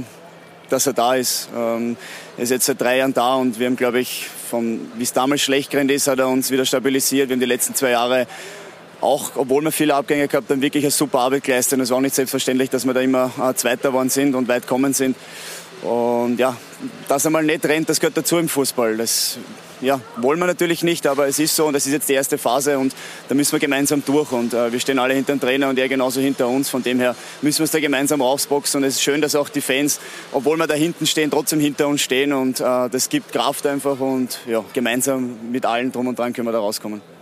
dass er da ist. Ähm, er ist jetzt seit drei Jahren da und wir haben, glaube ich, wie es damals schlecht gerannt ist, hat er uns wieder stabilisiert. Wir haben die letzten zwei Jahre auch, obwohl wir viele Abgänge gehabt haben, wirklich eine super Arbeit geleistet. Es war auch nicht selbstverständlich, dass wir da immer äh, Zweiter geworden sind und weit kommen sind. Und ja, dass er mal nicht rennt, das gehört dazu im Fußball. Das ja, wollen wir natürlich nicht, aber es ist so und das ist jetzt die erste Phase und da müssen wir gemeinsam durch und äh, wir stehen alle hinter dem Trainer und er genauso hinter uns. Von dem her müssen wir es da gemeinsam rausboxen und es ist schön, dass auch die Fans, obwohl wir da hinten stehen, trotzdem hinter uns stehen und äh, das gibt Kraft einfach und ja, gemeinsam mit allen drum und dran können wir da rauskommen.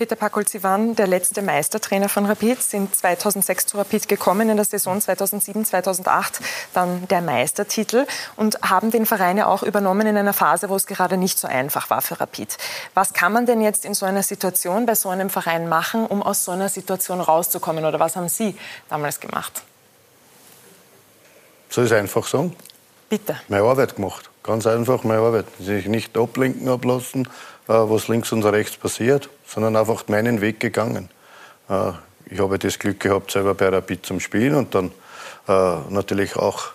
Peter Packold, Sie waren der letzte Meistertrainer von Rapid, sind 2006 zu Rapid gekommen, in der Saison 2007, 2008 dann der Meistertitel und haben den Verein ja auch übernommen in einer Phase, wo es gerade nicht so einfach war für Rapid. Was kann man denn jetzt in so einer Situation bei so einem Verein machen, um aus so einer Situation rauszukommen oder was haben Sie damals gemacht?
Soll ich es einfach sagen?
Bitte.
Meine Arbeit gemacht. Ganz einfach meine Arbeit. Sich nicht ablenken ablassen, was links und rechts passiert, sondern einfach meinen Weg gegangen. Äh, ich habe das Glück gehabt, selber bei Rapid zum Spielen und dann äh, natürlich auch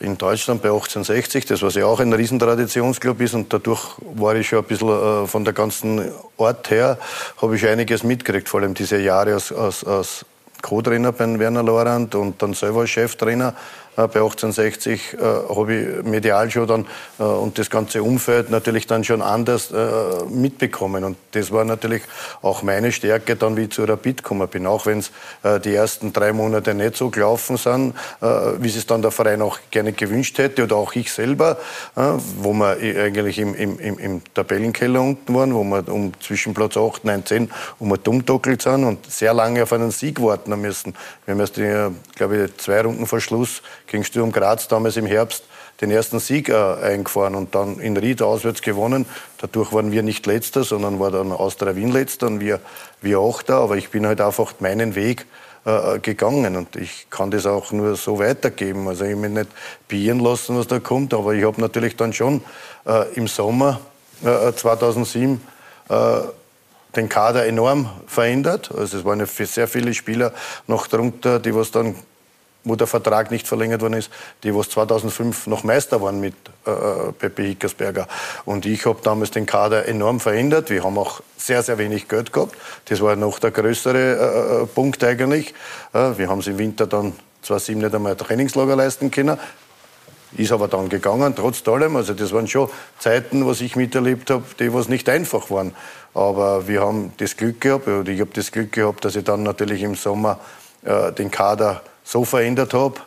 in Deutschland bei 1860, das was ja auch ein Riesentraditionsclub ist und dadurch war ich schon ein bisschen von der ganzen Ort her, habe ich einiges mitgekriegt, vor allem diese Jahre als, als, als Co-Trainer bei Werner Lorand und dann selber Cheftrainer äh, bei 1860 äh, habe ich medial schon dann äh, und das ganze Umfeld natürlich dann schon anders äh, mitbekommen. Und das war natürlich auch meine Stärke, dann wie ich zu Rapid gekommen bin. Auch wenn es äh, die ersten drei Monate nicht so gelaufen sind, äh, wie es dann der Verein auch gerne gewünscht hätte oder auch ich selber, wo wir eigentlich im, im, im Tabellenkeller unten waren, wo wir um zwischen Platz 8, 9, 10 um wir dummdockelt sind und sehr lange auf einen Sieg warten müssen. Wir haben erst, glaube ich, zwei Runden vor Schluss gegen Sturm Graz damals im Herbst den ersten Sieg äh, eingefahren und dann in Ried auswärts gewonnen. Dadurch waren wir nicht Letzter, sondern war dann Austria Wien Letzter und wir, wir Achter. Aber ich bin halt einfach meinen Weg äh, gegangen und ich kann das auch nur so weitergeben. Also ich will nicht bieren lassen, was da kommt, aber ich habe natürlich dann schon äh, im Sommer 2007 äh, äh, den Kader enorm verändert. Also es waren sehr viele Spieler noch drunter, die was dann wo der Vertrag nicht verlängert worden ist, die was 2005 noch Meister waren mit äh, äh, Pepe Hickersberger. Und ich habe damals den Kader enorm verändert. Wir haben auch sehr, sehr wenig Geld gehabt. Das war noch der größere äh, äh Punkt eigentlich. Äh, wir haben es im Winter dann 2007 nicht einmal ein Trainingslager leisten können. Ist aber dann gegangen, trotz allem. Also das waren schon Zeiten, was ich miterlebt habe, die was nicht einfach waren. Aber wir haben das Glück gehabt, oder ich habe das Glück gehabt, dass ich dann natürlich im Sommer äh, den Kader so verändert habe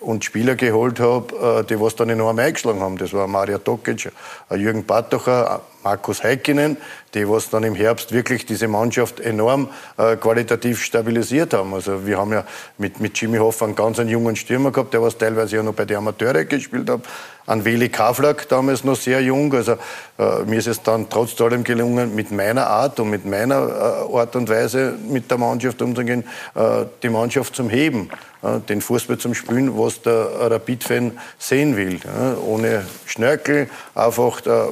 und Spieler geholt habe, äh, die was dann enorm eingeschlagen haben. Das war Maria Tokic, Jürgen Bartocher, Markus Heikkinen, die was dann im Herbst wirklich diese Mannschaft enorm äh, qualitativ stabilisiert haben. Also wir haben ja mit, mit Jimmy Hoffa einen ganz einen jungen Stürmer gehabt, der was teilweise ja noch bei den Amateuren gespielt hat. An Weli Kaflak, damals noch sehr jung. Also äh, mir ist es dann trotz allem gelungen, mit meiner Art und mit meiner äh, Art und Weise mit der Mannschaft umzugehen, äh, die Mannschaft zum Heben, äh, den Fußball zum Spielen, was der Rapid-Fan sehen will. ohne Schnörkel, einfach äh,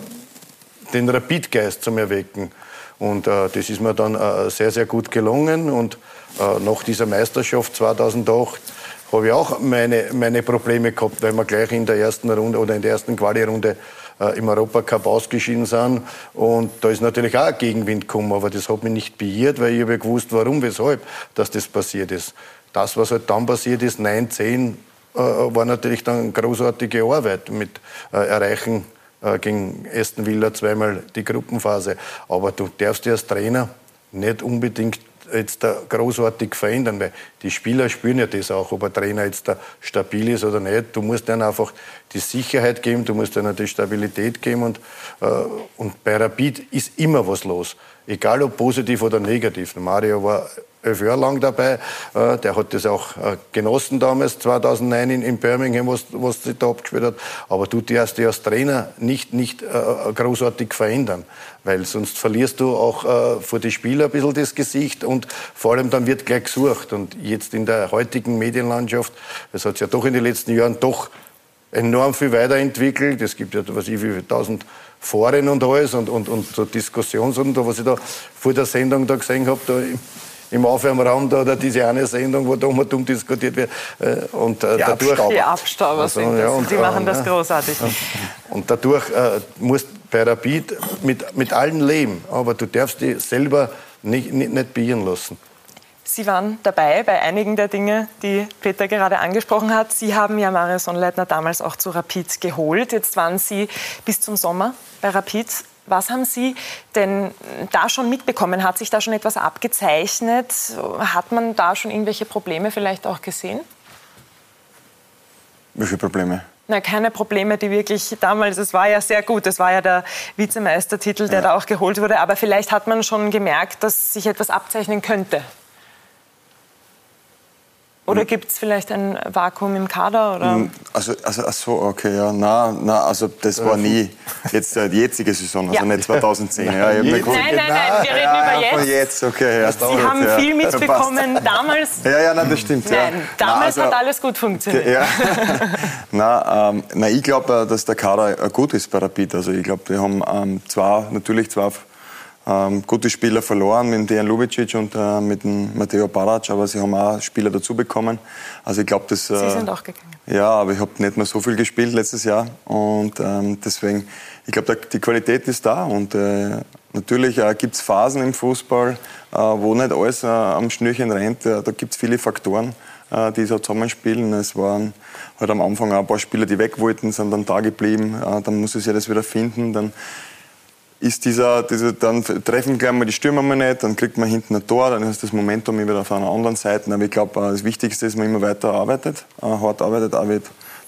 den Rapidgeist zum Erwecken. Und äh, das ist mir dann äh, sehr, sehr gut gelungen. Und äh, nach dieser Meisterschaft 2008 habe ich auch meine, meine Probleme gehabt, weil wir gleich in der ersten Runde oder in der ersten Quali-Runde äh, im Europacup ausgeschieden sind. Und da ist natürlich auch ein Gegenwind gekommen, aber das hat mich nicht beirrt, weil ich habe gewusst, warum, weshalb, dass das passiert ist. Das, was halt dann passiert ist, 9, 10, äh, war natürlich dann großartige Arbeit mit äh, Erreichen äh, gegen Aston Villa zweimal die Gruppenphase. Aber du darfst dich als Trainer nicht unbedingt jetzt da großartig verändern, weil die Spieler spüren ja das auch, ob ein Trainer jetzt da stabil ist oder nicht. Du musst ihnen einfach die Sicherheit geben, du musst ihnen die Stabilität geben und, äh, und bei Rapid ist immer was los. Egal ob positiv oder negativ. Mario war elf Jahre lang dabei. Äh, der hat das auch äh, genossen damals, 2009 in, Birmingham, was, was sich da abgespielt hat. Aber du darfst dich als Trainer nicht, nicht äh, großartig verändern, weil sonst verlierst du auch vor die Spieler ein bisschen das Gesicht und vor allem dann wird gleich gesucht. Und jetzt in der heutigen Medienlandschaft, das hat sich ja doch in den letzten Jahren doch enorm viel weiterentwickelt. Es gibt ja, was ich, wie viele tausend Foren und alles und, und, und so Diskussionsrunden, was ich da vor der Sendung da gesehen habe, da im Aufwärmraum da, oder diese eine Sendung, wo da um dumm diskutiert wird. Äh, und, äh,
die
dadurch,
Abstauber. Die Abstauber also, sind das. Ja, und, die machen das großartig.
Und dadurch äh, musst bei Rapid mit, mit allen leben, aber du darfst dich selber nicht, nicht, nicht beirren lassen.
Sie waren dabei bei einigen der Dinge, die Peter gerade angesprochen hat. Sie haben ja Mario Sonnleitner damals auch zu Rapid geholt. Jetzt waren Sie bis zum Sommer bei Rapid. Was haben Sie denn da schon mitbekommen? Hat sich da schon etwas abgezeichnet? Hat man da schon irgendwelche Probleme vielleicht auch gesehen?
Welche Probleme?
Na, keine Probleme, die wirklich damals, es war ja sehr gut, es war ja der Vizemeistertitel, der ja. da auch geholt wurde, aber vielleicht hat man schon gemerkt, dass sich etwas abzeichnen könnte. Oder gibt es vielleicht ein Vakuum im Kader? Oder? Hm,
also, also ach so, okay, ja. Na, na, also das war nie jetzt die jetzige Saison, also ja. nicht 2010.
ja, nein, nein, nein, nein, wir reden ja, über jetzt.
jetzt okay, ja,
Sie haben ja. viel mitbekommen damals.
Ja, ja, nein, das stimmt.
Nein,
ja.
damals na, also, hat alles gut funktioniert.
Ja. [laughs] na, ähm, na, ich glaube, äh, dass der Kader äh, gut ist bei Rapid. Also ich glaube, wir haben ähm, zwar natürlich zwar ähm, gute Spieler verloren mit Dejan Lubicic und äh, mit dem Matteo Barac, aber sie haben auch Spieler dazu bekommen. Also ich glaube, das.
Äh, sie sind auch gegangen.
Ja, aber ich habe nicht mehr so viel gespielt letztes Jahr und ähm, deswegen, ich glaube, die Qualität ist da und äh, natürlich äh, gibt es Phasen im Fußball, äh, wo nicht alles äh, am Schnürchen rennt. Äh, da gibt es viele Faktoren die so zusammenspielen. Es waren halt am Anfang auch ein paar Spieler, die weg wollten, sind dann da geblieben. Dann muss es ja das wieder finden. Dann ist dieser, dieser, dann treffen gleich mal die Stürmer mal nicht, dann kriegt man hinten ein Tor, dann ist das Momentum wieder auf einer anderen Seite. Aber ich glaube, äh, das Wichtigste ist, dass man immer weiter arbeitet, äh, hart arbeitet, auch wie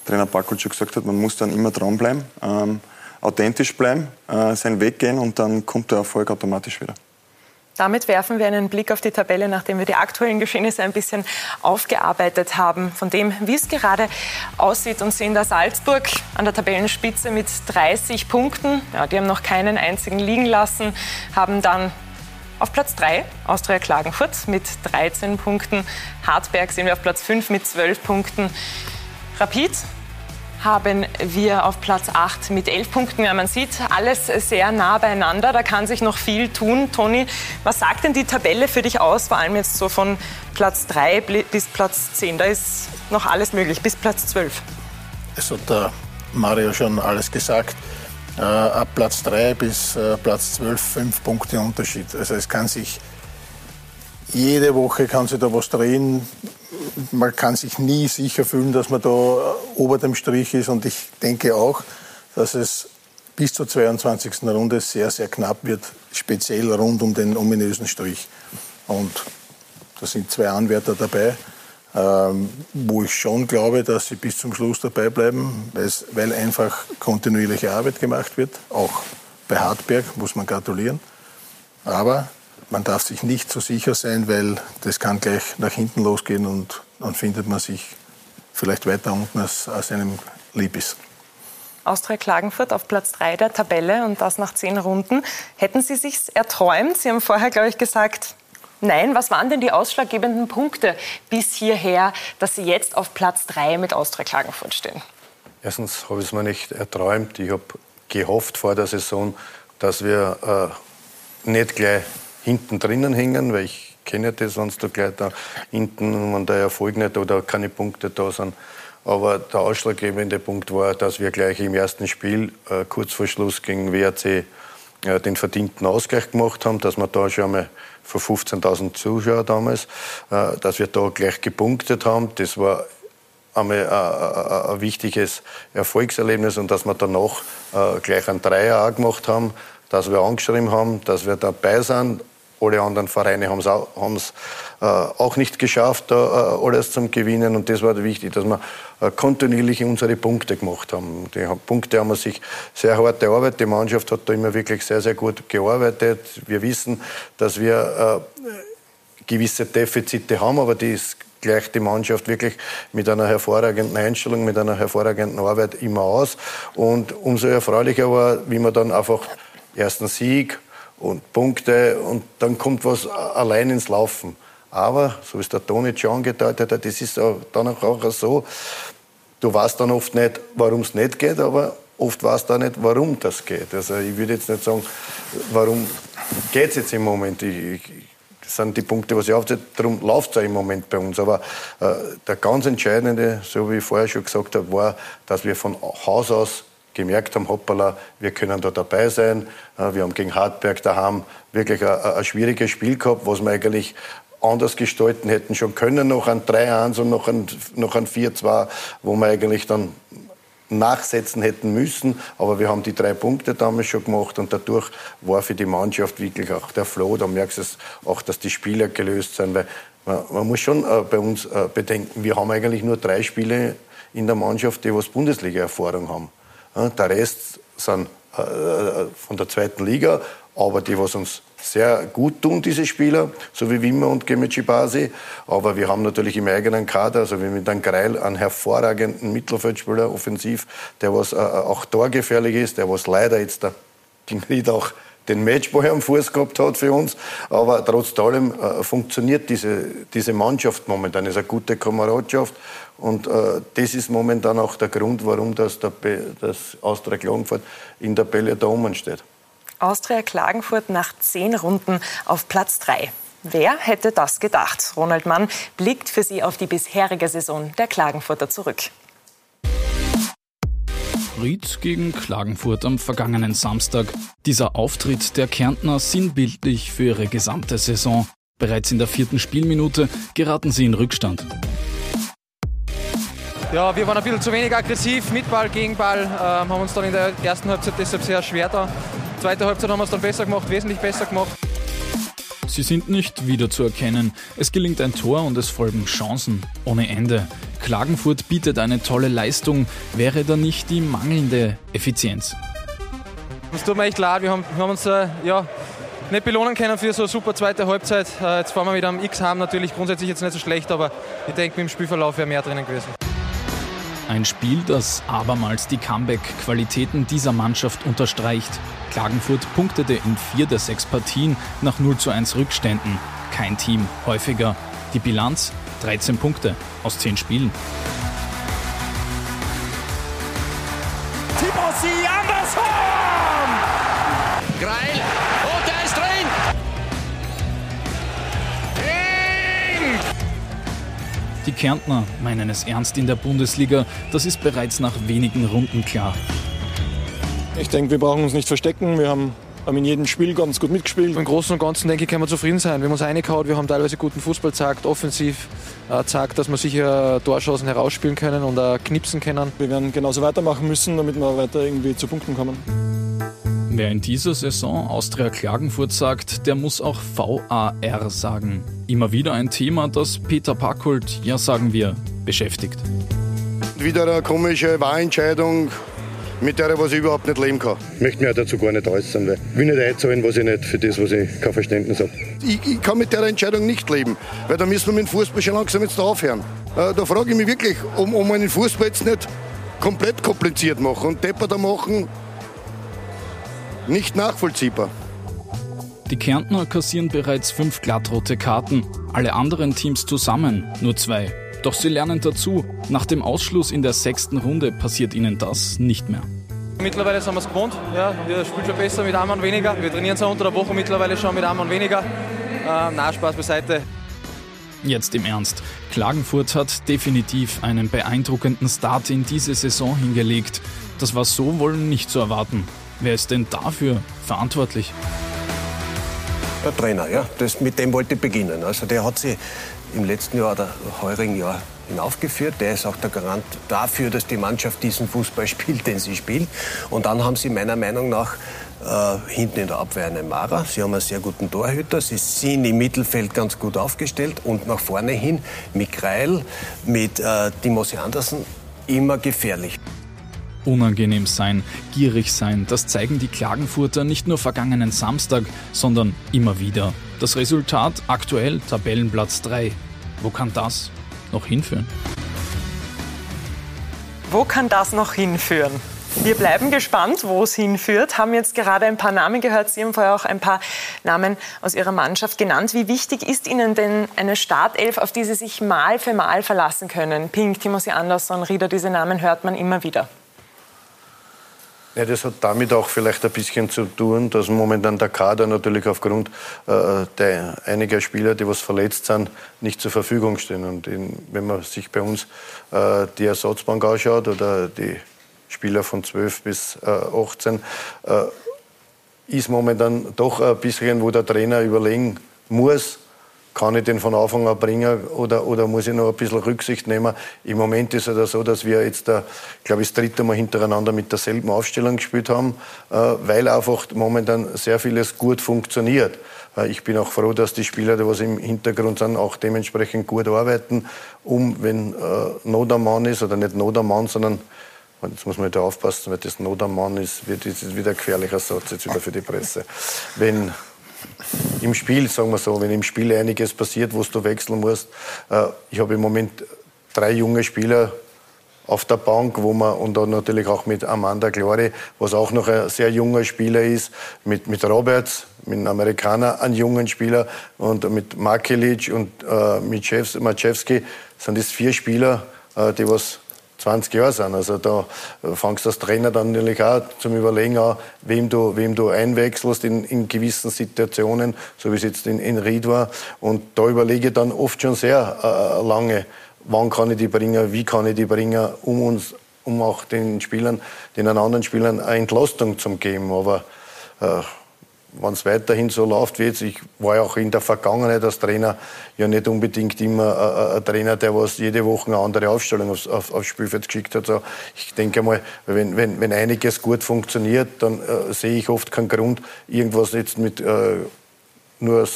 Trainer Backl schon gesagt hat, man muss dann immer dranbleiben, ähm, authentisch bleiben, äh, seinen Weg gehen und dann kommt der Erfolg automatisch wieder.
Damit werfen wir einen Blick auf die Tabelle, nachdem wir die aktuellen Geschehnisse ein bisschen aufgearbeitet haben, von dem, wie es gerade aussieht und sehen da Salzburg an der Tabellenspitze mit 30 Punkten. Ja, die haben noch keinen einzigen liegen lassen, haben dann auf Platz 3 Austria Klagenfurt mit 13 Punkten. Hartberg sehen wir auf Platz 5 mit 12 Punkten. Rapid haben wir auf Platz 8 mit 11 Punkten. Ja, man sieht alles sehr nah beieinander. Da kann sich noch viel tun. Toni, was sagt denn die Tabelle für dich aus? Vor allem jetzt so von Platz 3 bis Platz 10. Da ist noch alles möglich, bis Platz 12.
Es hat der Mario schon alles gesagt. Äh, ab Platz 3 bis äh, Platz 12 fünf Punkte Unterschied. Also es kann sich jede Woche kann sich da was drehen man kann sich nie sicher fühlen, dass man da äh, ober dem Strich ist. Und ich denke auch, dass es bis zur 22. Runde sehr, sehr knapp wird, speziell rund um den ominösen Strich. Und da sind zwei Anwärter dabei. ähm, wo ich schon glaube, dass sie bis zum Schluss dabei bleiben, weil einfach kontinuierliche Arbeit gemacht wird. Auch bei Hartberg muss man gratulieren. Aber man darf sich nicht so sicher sein, weil das kann gleich nach hinten losgehen und dann findet man sich vielleicht weiter unten, als, als einem lieb ist.
Austria Klagenfurt auf Platz 3 der Tabelle und das nach zehn Runden. Hätten Sie sich erträumt? Sie haben vorher, glaube ich, gesagt, nein. Was waren denn die ausschlaggebenden Punkte bis hierher, dass Sie jetzt auf Platz 3 mit Austria Klagenfurt stehen?
Erstens habe ich es mir nicht erträumt. Ich habe gehofft vor der Saison, dass wir äh, nicht gleich hinten drinnen hängen, weil ich kenne das, wenn du gleich da hinten, wenn der Erfolg nicht oder keine Punkte da sind. Aber der ausschlaggebende Punkt war, dass wir gleich im ersten Spiel, äh, kurz vor Schluss gegen WRC, äh, den verdienten Ausgleich gemacht haben, dass wir da schon einmal vor 15.000 Zuschauern damals, äh, dass wir da gleich gepunktet haben. Das war einmal ein, ein wichtiges Erfolgserlebnis und dass wir danach äh, gleich einen Dreier auch gemacht haben, dass wir angeschrieben haben, dass wir dabei sind alle anderen Vereine haben es auch, äh, auch nicht geschafft, da, äh, alles zum Gewinnen. Und das war wichtig, dass wir äh, kontinuierlich unsere Punkte gemacht haben. Die Punkte haben wir sich sehr hart erarbeitet. Die Mannschaft hat da immer wirklich sehr, sehr gut gearbeitet. Wir wissen, dass wir äh, gewisse Defizite haben, aber die ist gleicht die Mannschaft wirklich mit einer hervorragenden Einstellung, mit einer hervorragenden Arbeit immer aus. Und umso erfreulicher war, wie man dann einfach ersten Sieg und Punkte und dann kommt was allein ins Laufen. Aber, so wie es der Toni schon angedeutet hat, das ist auch dann auch so, du weißt dann oft nicht, warum es nicht geht, aber oft weißt du auch nicht, warum das geht. Also ich würde jetzt nicht sagen, warum geht es jetzt im Moment. Ich, das sind die Punkte, was ich aufzähle, darum läuft es auch im Moment bei uns. Aber äh, der ganz entscheidende, so wie ich vorher schon gesagt habe, war, dass wir von Haus aus gemerkt haben, hoppala, wir können da dabei sein. Wir haben gegen Hartberg daheim wirklich ein, ein schwieriges Spiel gehabt, was wir eigentlich anders gestalten hätten schon können, noch ein 3-1 und noch ein, noch ein 4-2, wo wir eigentlich dann nachsetzen hätten müssen. Aber wir haben die drei Punkte damals schon gemacht und dadurch war für die Mannschaft wirklich auch der Flow. Da merkst du es auch, dass die Spieler gelöst sind. Weil man, man muss schon äh, bei uns äh, bedenken, wir haben eigentlich nur drei Spiele in der Mannschaft, die was Bundesliga-Erfahrung haben. Der Rest sind äh, von der zweiten Liga, aber die, was uns sehr gut tun, diese Spieler, so wie Wimmer und Gemici Basi. Aber wir haben natürlich im eigenen Kader, also wie mit einem Greil, einen hervorragenden Mittelfeldspieler, offensiv, der was äh, auch torgefährlich ist, der was leider jetzt der Ried auch den Matchball am Fuß gehabt hat für uns. Aber trotz allem äh, funktioniert diese, diese Mannschaft momentan. Es ist eine gute Kameradschaft. Und äh, das ist momentan auch der Grund, warum das, der, das Austria Klagenfurt in der Bälle da oben steht.
Austria Klagenfurt nach zehn Runden auf Platz 3. Wer hätte das gedacht? Ronald Mann blickt für Sie auf die bisherige Saison der Klagenfurter zurück.
Ried gegen Klagenfurt am vergangenen Samstag. Dieser Auftritt der Kärntner sinnbildlich für ihre gesamte Saison. Bereits in der vierten Spielminute geraten sie in Rückstand.
Ja, wir waren ein bisschen zu wenig aggressiv, mit Ball, gegen Ball, äh, haben uns dann in der ersten Halbzeit deshalb sehr schwer da. Zweite Halbzeit haben wir es dann besser gemacht, wesentlich besser gemacht.
Sie sind nicht wiederzuerkennen. Es gelingt ein Tor und es folgen Chancen ohne Ende. Klagenfurt bietet eine tolle Leistung, wäre da nicht die mangelnde Effizienz.
Es tut mir echt leid, wir haben, wir haben uns äh, ja, nicht belohnen können für so eine super zweite Halbzeit. Äh, jetzt fahren wir wieder am X haben, natürlich grundsätzlich jetzt nicht so schlecht, aber ich denke, im Spielverlauf wäre mehr drinnen gewesen.
Ein Spiel, das abermals die Comeback-Qualitäten dieser Mannschaft unterstreicht. Klagenfurt punktete in vier der sechs Partien nach 0 zu 1 Rückständen. Kein Team häufiger. Die Bilanz 13 Punkte aus 10 Spielen.
Tibossi Andersson!
Die Kärntner meinen es ernst in der Bundesliga, das ist bereits nach wenigen Runden klar.
Ich denke, wir brauchen uns nicht verstecken. Wir haben, haben in jedem Spiel ganz gut mitgespielt.
Im Großen und Ganzen, denke ich, können wir zufrieden sein. Wir haben uns reingehauen, wir haben teilweise guten Fußball gezeigt, offensiv äh, gezeigt, dass wir sicher Torschancen herausspielen können und äh, knipsen können.
Wir werden genauso weitermachen müssen, damit wir weiter irgendwie zu Punkten kommen.
Wer in dieser Saison Austria Klagenfurt sagt, der muss auch VAR sagen. Immer wieder ein Thema, das Peter Packold, ja sagen wir, beschäftigt.
Wieder eine komische Wahlentscheidung, mit der ich überhaupt nicht leben kann. Ich möchte mich dazu gar nicht äußern, weil ich will nicht einzahlen, was ich nicht, für das, was ich kein Verständnis habe. Ich, ich kann mit der Entscheidung nicht leben, weil da müssen wir mit dem Fußball schon langsam jetzt aufhören. Äh, da frage ich mich wirklich, ob, ob man den Fußball jetzt nicht komplett kompliziert machen und depperter machen, nicht nachvollziehbar.
Die Kärntner kassieren bereits fünf glattrote Karten, alle anderen Teams zusammen nur zwei. Doch sie lernen dazu. Nach dem Ausschluss in der sechsten Runde passiert ihnen das nicht mehr.
Mittlerweile sind wir es gewohnt. Ja, wir spielen schon besser mit einem Mann weniger. Wir trainieren zwar unter der Woche mittlerweile schon mit einem Mann weniger. Äh, na, Spaß beiseite.
Jetzt im Ernst. Klagenfurt hat definitiv einen beeindruckenden Start in diese Saison hingelegt. Das war so wohl nicht zu erwarten. Wer ist denn dafür verantwortlich?
Der Trainer, ja. Das, mit dem wollte ich beginnen. Also der hat sich im letzten Jahr oder heurigen Jahr hinaufgeführt. Der ist auch der Garant dafür, dass die Mannschaft diesen Fußball [laughs] spielt, den sie spielt. Und dann haben sie meiner Meinung nach äh, hinten in der Abwehr einen Mara. Sie haben einen sehr guten Torhüter. Sie sind im Mittelfeld ganz gut aufgestellt. Und nach vorne hin mit Kreil, mit äh, Timothy Andersen immer gefährlich.
Unangenehm sein, gierig sein, das zeigen die Klagenfurter nicht nur vergangenen Samstag, sondern immer wieder. Das Resultat aktuell Tabellenplatz 3. Wo kann das noch hinführen?
Wo kann das noch hinführen? Wir bleiben gespannt, wo es hinführt. Haben jetzt gerade ein paar Namen gehört. Sie haben vorher auch ein paar Namen aus Ihrer Mannschaft genannt. Wie wichtig ist Ihnen denn eine Startelf, auf die Sie sich Mal für Mal verlassen können? Pink, Timothy Andersson, Rieder, diese Namen hört man immer wieder.
Ja, das hat damit auch vielleicht ein bisschen zu tun, dass momentan der Kader natürlich aufgrund äh, der einiger Spieler, die was verletzt sind, nicht zur Verfügung stehen. Und in, wenn man sich bei uns äh, die Ersatzbank anschaut oder die Spieler von 12 bis äh, 18, äh, ist momentan doch ein bisschen, wo der Trainer überlegen muss, kann ich den von Anfang an bringen oder, oder muss ich noch ein bisschen Rücksicht nehmen? Im Moment ist es ja so, dass wir jetzt, äh, glaube ich, das dritte Mal hintereinander mit derselben Aufstellung gespielt haben, äh, weil einfach momentan sehr vieles gut funktioniert. Äh, ich bin auch froh, dass die Spieler, die was im Hintergrund sind, auch dementsprechend gut arbeiten, um, wenn Not am Mann ist, oder nicht Not am Mann, sondern Jetzt muss man wieder aufpassen, weil das Not am Mann ist, wird das wieder ein gefährlicher Satz jetzt wieder für die Presse. Wenn im Spiel, sagen wir so, wenn im Spiel einiges passiert, wo du wechseln musst. Äh, ich habe im Moment drei junge Spieler auf der Bank, wo man und dann natürlich auch mit Amanda Glory, was auch noch ein sehr junger Spieler ist, mit, mit Roberts, mit einem Amerikaner, einen jungen Spieler und mit Makelic und äh, mit Maciejewski sind das vier Spieler, äh, die was 20 Jahre sind. Also da fangst du als Trainer dann natürlich auch zum Überlegen an, wem du, wem du einwechselst in, in gewissen Situationen, so wie es jetzt in, in Ried war. Und da überlege ich dann oft schon sehr äh, lange, wann kann ich die bringen, wie kann ich die bringen, um uns um auch den Spielern, den anderen Spielern eine Entlastung zu geben. Aber äh, wenn es weiterhin so läuft wie jetzt, ich war ja auch in der Vergangenheit als Trainer ja nicht unbedingt immer äh, äh, ein Trainer, der was jede Woche eine andere Aufstellung aufs, auf, aufs Spielfeld geschickt hat. Also ich denke mal, wenn, wenn, wenn einiges gut funktioniert, dann äh, sehe ich oft keinen Grund, irgendwas jetzt mit äh, nur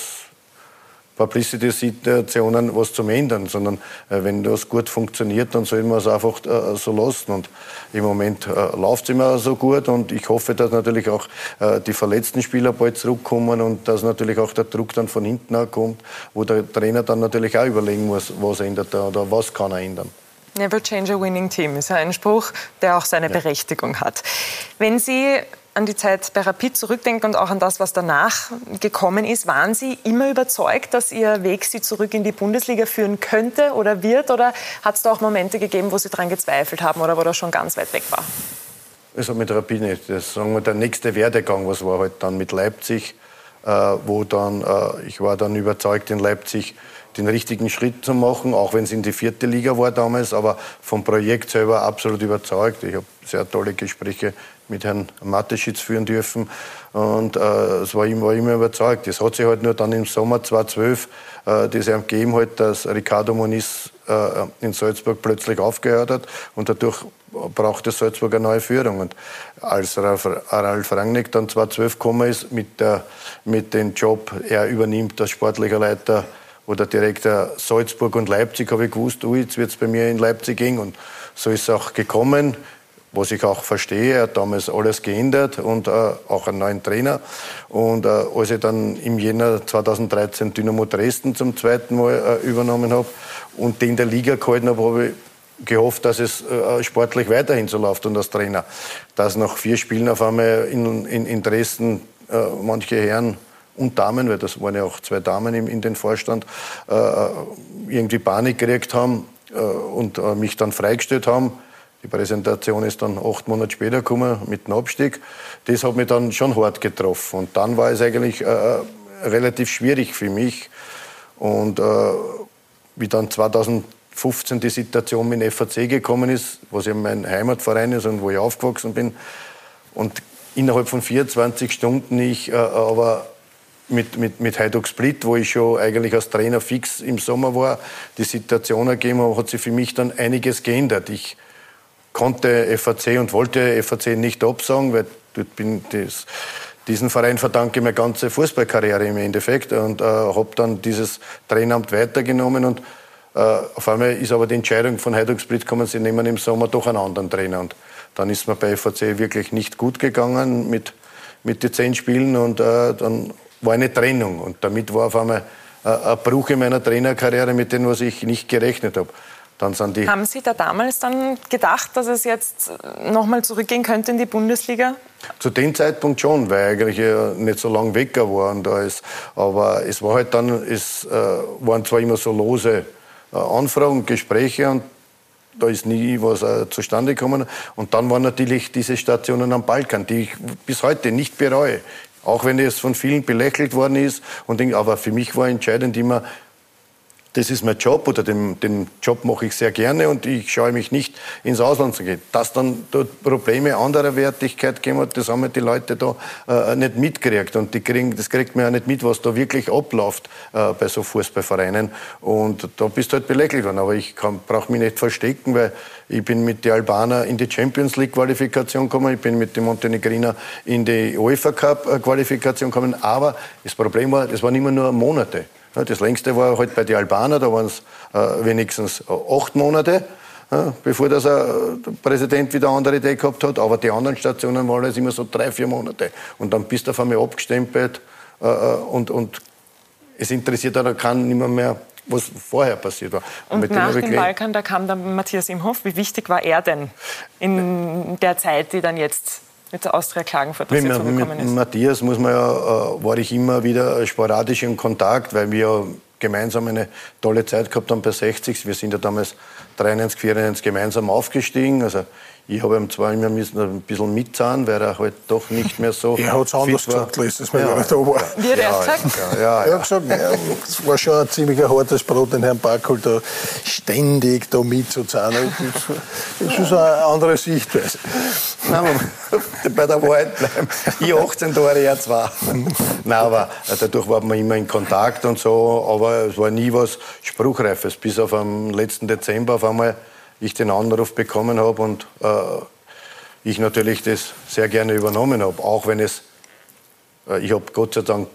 Publicity-Situationen was zum Ändern, sondern äh, wenn das gut funktioniert, dann soll man es einfach äh, so lassen. Und im Moment äh, läuft es immer so gut und ich hoffe, dass natürlich auch äh, die verletzten Spieler bald zurückkommen und dass natürlich auch der Druck dann von hinten kommt, wo der Trainer dann natürlich auch überlegen muss, was ändert er oder was kann er ändern.
Never change a winning team ist ein Spruch, der auch seine ja. Berechtigung hat. Wenn Sie an die Zeit bei Rapid zurückdenken und auch an das, was danach gekommen ist, waren Sie immer überzeugt, dass Ihr Weg Sie zurück in die Bundesliga führen könnte oder wird? Oder hat es da auch Momente gegeben, wo Sie daran gezweifelt haben oder wo das schon ganz weit weg war?
Also mit Rapid nicht. Das sagen wir, der nächste Werdegang, was war halt dann mit Leipzig, äh, wo dann, äh, ich war dann überzeugt in Leipzig, den richtigen Schritt zu machen, auch wenn es in die vierte Liga war damals, aber vom Projekt selber absolut überzeugt. Ich habe sehr tolle Gespräche mit Herrn Mateschitz führen dürfen. Und äh, es war immer, war immer überzeugt. Es hat sich halt nur dann im Sommer 2012 äh, das ergeben, halt, dass Ricardo Moniz äh, in Salzburg plötzlich aufgehört hat und dadurch brauchte Salzburg eine neue Führung. Und als Ralf Rangnick dann 2012 gekommen ist mit, der, mit dem Job, er übernimmt als sportlicher Leiter oder Direktor Salzburg und Leipzig, habe ich gewusst, ui, jetzt wird es bei mir in Leipzig gehen. Und so ist es auch gekommen was ich auch verstehe. Er hat damals alles geändert und äh, auch einen neuen Trainer. Und äh, als ich dann im Jänner 2013 Dynamo Dresden zum zweiten Mal äh, übernommen habe und den der Liga gehalten habe, habe ich gehofft, dass es äh, sportlich weiterhin so läuft und als Trainer. Dass nach vier Spielen auf einmal in, in, in Dresden äh, manche Herren und Damen, weil das waren ja auch zwei Damen im, in den Vorstand, äh, irgendwie Panik gekriegt haben und mich dann freigestellt haben die Präsentation ist dann acht Monate später gekommen mit dem Abstieg. Das hat mich dann schon hart getroffen. Und dann war es eigentlich äh, äh relativ schwierig für mich. Und äh, wie dann 2015 die Situation mit dem FAC gekommen ist, was ja mein Heimatverein ist und wo ich aufgewachsen bin, und innerhalb von 24 Stunden ich äh, aber mit, mit, mit Hajduk Split, wo ich schon eigentlich als Trainer fix im Sommer war, die Situation ergeben hat, hat sich für mich dann einiges geändert. Ich konnte FAC und wollte FAC nicht absagen, weil dort bin das, diesen Verein verdanke ich meine ganze Fußballkarriere im Endeffekt und äh, habe dann dieses Trainamt weitergenommen und äh, auf einmal ist aber die Entscheidung von Heidung Split gekommen, sie nehmen im Sommer doch einen anderen Trainer und dann ist mir bei FAC wirklich nicht gut gegangen mit, mit den zehn Spielen und äh, dann war eine Trennung und damit war auf einmal äh, ein Bruch in meiner Trainerkarriere, mit dem was ich nicht gerechnet habe.
Dann sind die Haben Sie da damals dann gedacht, dass es jetzt nochmal zurückgehen könnte in die Bundesliga?
Zu dem Zeitpunkt schon, weil eigentlich nicht so lange weg war. Und ist, aber es war halt dann, es äh, waren zwar immer so lose äh, Anfragen, Gespräche und da ist nie was zustande gekommen. Und dann waren natürlich diese Stationen am Balkan, die ich bis heute nicht bereue. Auch wenn es von vielen belächelt worden ist. Und, aber für mich war entscheidend immer, das ist mein Job oder den, den Job mache ich sehr gerne und ich scheue mich nicht ins Ausland zu gehen. Dass dann dort Probleme anderer Wertigkeit gegeben hat, das haben die Leute da äh, nicht mitgekriegt und die kriegen, das kriegt man ja nicht mit, was da wirklich abläuft äh, bei so Fußballvereinen und da bist du halt belächelt worden. Aber ich brauche mich nicht verstecken, weil ich bin mit den Albaner in die Champions League Qualifikation gekommen, ich bin mit den Montenegriner in die UEFA Cup äh, Qualifikation gekommen, aber das Problem war, es waren immer nur Monate. Das längste war halt bei den Albanern, da waren es äh, wenigstens äh, acht Monate, bevor das, äh, der Präsident wieder eine andere Idee gehabt hat. Aber die anderen Stationen waren es immer so drei, vier Monate. Und dann bist du auf einmal abgestempelt und, und es interessiert dann keinen nicht mehr, was vorher passiert war.
Und, und nach dem Balkan, da kam dann Matthias Imhoff. Wie wichtig war er denn in der Zeit, die dann jetzt mit der Austria Klagenfurt
mit, mit Matthias muss man ja, äh, war ich immer wieder sporadisch in Kontakt, weil wir gemeinsam eine tolle Zeit gehabt haben bei 60. Wir sind ja damals 93, 94 gemeinsam aufgestiegen. Also ich habe ihm zwar immer ein bisschen mitzahlen, weil er halt doch nicht mehr so. [laughs]
er hat es anders war. gesagt, letztes Mal, ja, da war.
Wie hat er es gesagt?
Ja, ja, ja, er hat gesagt, es war schon ein ziemlich hartes Brot, den Herrn Backel da ständig da mitzuzahlen. Das ist eine andere Sichtweise.
Nein, [laughs] bei der Wahrheit bleiben. Ich 18 Tore, er zwei. Nein, aber dadurch waren wir immer in Kontakt und so, aber es war nie was Spruchreifes. Bis auf am letzten Dezember auf einmal ich den Anruf bekommen habe und äh, ich natürlich das sehr gerne übernommen habe, auch wenn es, äh, ich habe Gott sei Dank,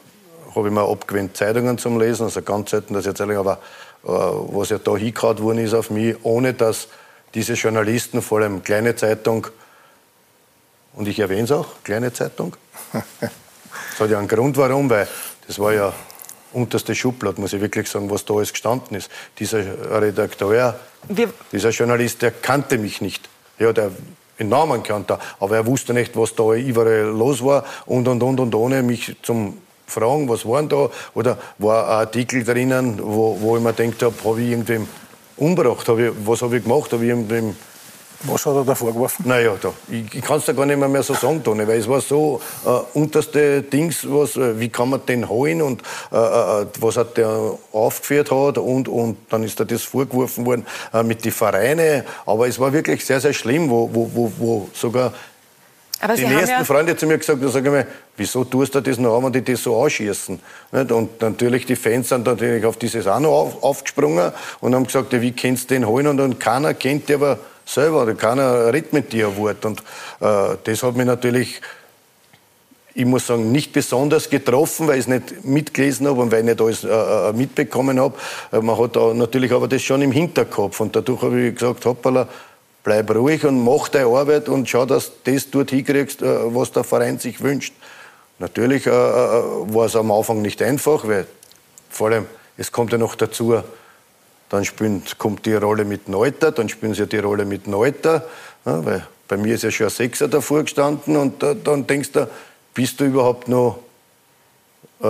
habe ich mir abgewöhnt, Zeitungen zum Lesen, also ganz selten, dass ich erzähle, aber äh, was ja da hingehauen worden ist auf mich, ohne dass diese Journalisten, vor allem kleine Zeitung, und ich erwähne es auch, kleine Zeitung, [laughs] das hat ja einen Grund, warum, weil das war ja unterste Schublade, muss ich wirklich sagen, was da alles gestanden ist. Dieser Redakteur, Wir dieser Journalist, der kannte mich nicht. Ja, der den Namen kannte, aber er wusste nicht, was da überall los war und und und und ohne mich zum fragen, was waren da oder war ein Artikel drinnen, wo, wo ich mir gedacht habe, habe ich irgendwem umgebracht, hab ich, was habe ich gemacht, habe ich irgendwem
was hat er da vorgeworfen?
Naja, da, ich, ich kann es da gar nicht mehr, mehr so sagen, Toni, weil es war so äh, unterste Dings, was, äh, wie kann man den holen und äh, äh, was hat der aufgeführt hat und, und dann ist da das vorgeworfen worden äh, mit den Vereinen. Aber es war wirklich sehr, sehr schlimm, wo, wo, wo, wo sogar
Aber
die
Sie haben
nächsten
ja-
Freunde zu mir gesagt, da sage ich mir, wieso tust du das noch an, wenn die das so anschießen? Nicht? Und natürlich die Fans sind natürlich auf dieses auch noch auf, aufgesprungen und haben gesagt, ja, wie kannst du den holen? Und dann keiner kennt die aber selber, oder keiner redet mit dir ein Wort. Und äh, das hat mich natürlich ich muss sagen, nicht besonders getroffen, weil ich es nicht mitgelesen habe und weil ich nicht alles äh, äh, mitbekommen habe. Äh, man hat da natürlich aber das schon im Hinterkopf. Und dadurch habe ich gesagt, hoppala, bleib ruhig und mach deine Arbeit und schau, dass du das dort hinkriegst, äh, was der Verein sich wünscht. Natürlich äh, war es am Anfang nicht einfach, weil vor allem, es kommt ja noch dazu, dann spielen, kommt die Rolle mit Neuter, dann spielen sie die Rolle mit Neuter, ja, weil bei mir ist ja schon ein Sechser davor gestanden und äh, dann denkst du, bist du überhaupt noch äh,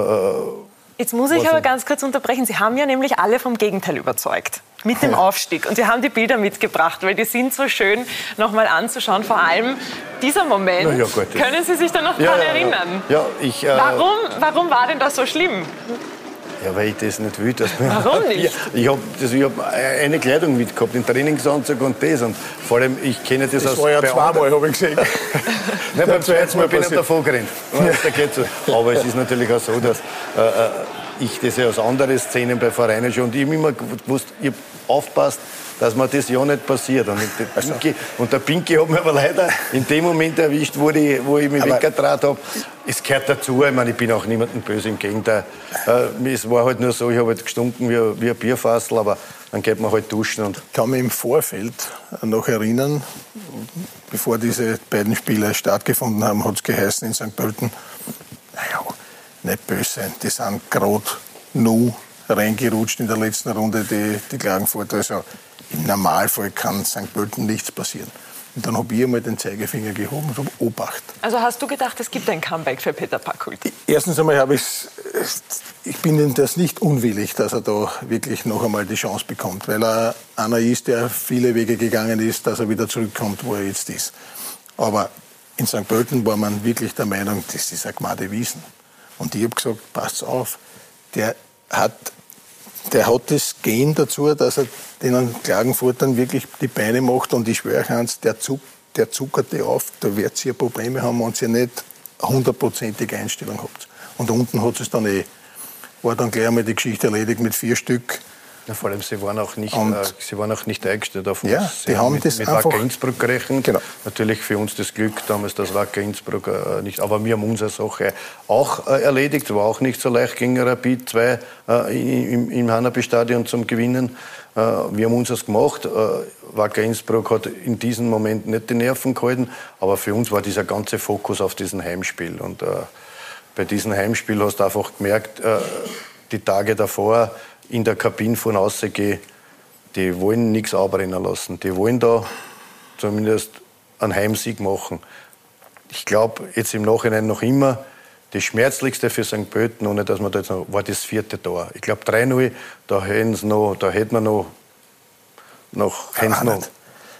Jetzt muss ich aber ganz kurz unterbrechen. Sie haben ja nämlich alle vom Gegenteil überzeugt. Mit dem Aufstieg. Und Sie haben die Bilder mitgebracht, weil die sind so schön nochmal anzuschauen. Vor allem dieser Moment.
Ja,
Können Sie sich da noch
Ja, ja.
erinnern?
Ja, ich. Äh,
Warum, warum war denn das so schlimm?
Ja, weil ich das nicht will. Dass man
Warum [laughs] nicht?
Ja, ich habe hab eine Kleidung mitgehabt, den Trainingsanzug und das. Und vor allem, ich kenne das,
Das
aus.
war ja zweimal, habe ich gesehen. [laughs]
Nein, [laughs] beim zweiten Mal bin ich davon gerannt. Aber es ist natürlich auch so, dass äh, äh, ich das ja aus anderen Szenen bei Vereinen schon und ich habe immer gewusst, ich habe aufpasst, dass mir das ja nicht passiert. Und der
Also
Pinky, und der Pinky hat mich aber leider in dem Moment erwischt, wo ich, wo ich mich weggetraut habe. Es gehört dazu, ich meine, ich bin auch niemandem böse, im Gegenteil. Äh, es war halt nur so, ich habe halt gestunken wie, wie ein Bierfassel, aber dann geht man halt duschen und
Ich kann mich im Vorfeld noch erinnern, bevor diese beiden Spiele stattgefunden haben, hat es geheißen in St. Pölten, naja, nicht böse sein, die sind gerade nur reingerutscht in der letzten Runde, die, die Klagenfurt. Also im Normalfall kann St. Pölten nichts passieren. Und dann habe ich einmal den Zeigefinger gehoben und habe Obacht.
Also hast du gedacht, es gibt ein Comeback für Peter Packult?
Erstens einmal habe ich ich bin ihm das nicht unwillig, dass er da wirklich noch einmal die Chance bekommt, weil er einer ist, der viele Wege gegangen ist, dass er wieder zurückkommt, wo er jetzt ist. Aber in St. Pölten war man wirklich der Meinung, das ist ein Gmade Wiesen. Und ich habe gesagt, passt auf, der hat, der hat das Gen dazu, dass er den Klagenfurtern wirklich die Beine macht und ich schwöre eins, der, Zug, der zuckert die auf, da wird ihr Probleme haben, wenn ihr nicht hundertprozentige Einstellung habt. Und unten hat es dann eh, war dann gleich einmal die Geschichte erledigt mit vier Stück.
Ja, vor allem, sie waren auch nicht,
Und-
äh, sie waren auch nicht eingestellt auf uns.
Ja,
sie
haben
mit,
das
mit
einfach-
Wacker Innsbruck gerechnet.
Genau.
Natürlich für uns das Glück damals, dass Wacker Innsbruck äh, nicht. Aber wir haben unsere Sache auch äh, erledigt. War auch nicht so leicht gegen Rapid 2 äh, im, im Hanabi-Stadion zum Gewinnen. Äh, wir haben unseres gemacht. Äh, Wacker Innsbruck hat in diesem Moment nicht die Nerven gehalten. Aber für uns war dieser ganze Fokus auf diesen Heimspiel. Und bei diesem Heimspiel hast du einfach gemerkt, die Tage davor in der Kabine von rausgehen, die wollen nichts abbrennen lassen. Die wollen da zumindest einen Heimsieg machen. Ich glaube jetzt im Nachhinein noch immer, das Schmerzlichste für St. Pölten, ohne dass man da jetzt noch, war das vierte Tor. Ich glaube 3-0, da hätten noch, da hätten wir noch, noch, noch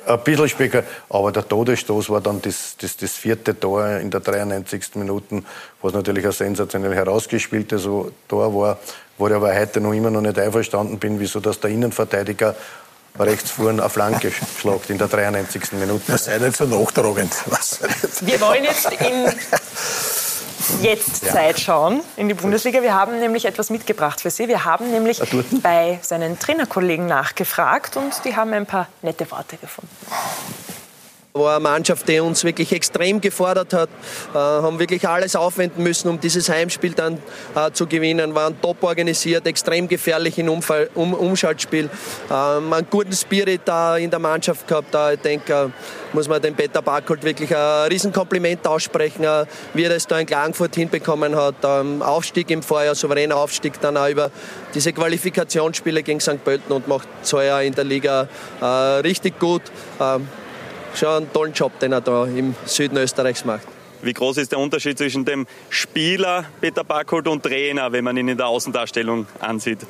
ein bisschen später, aber der Todesstoß war dann das, das, das vierte Tor in der 93. Minute, was natürlich ein sensationell herausgespieltes Tor war, wo ich aber heute noch immer noch nicht einverstanden bin, wieso dass der Innenverteidiger rechts vorne eine Flanke schlagt in der 93. Minute.
Das sei nicht so nachtragend. [laughs] Was?
Wir wollen jetzt in [laughs] Jetztzeit schauen in die Bundesliga. Wir haben nämlich etwas mitgebracht für Sie. Wir haben nämlich bei seinen Trainerkollegen nachgefragt und die haben ein paar nette Worte gefunden.
War eine Mannschaft, die uns wirklich extrem gefordert hat, äh, haben wirklich alles aufwenden müssen, um dieses Heimspiel dann äh, zu gewinnen, waren top organisiert, extrem gefährlich im Umfall, um, Umschaltspiel, ähm, einen guten Spirit da in der Mannschaft gehabt. Da, ich denke, äh, muss man dem Peter Barkholt wirklich ein Riesenkompliment aussprechen, äh, wie er das da in Klagenfurt hinbekommen hat. Ähm, Aufstieg im Vorjahr, souveräner Aufstieg dann auch über diese Qualifikationsspiele gegen St. Pölten und macht so ja in der Liga äh, richtig gut. Ähm, schon einen tollen Job, den er da im Süden Österreichs macht.
Wie groß ist der Unterschied zwischen dem Spieler Peter Backholt und Trainer, wenn man ihn in der Außendarstellung ansieht?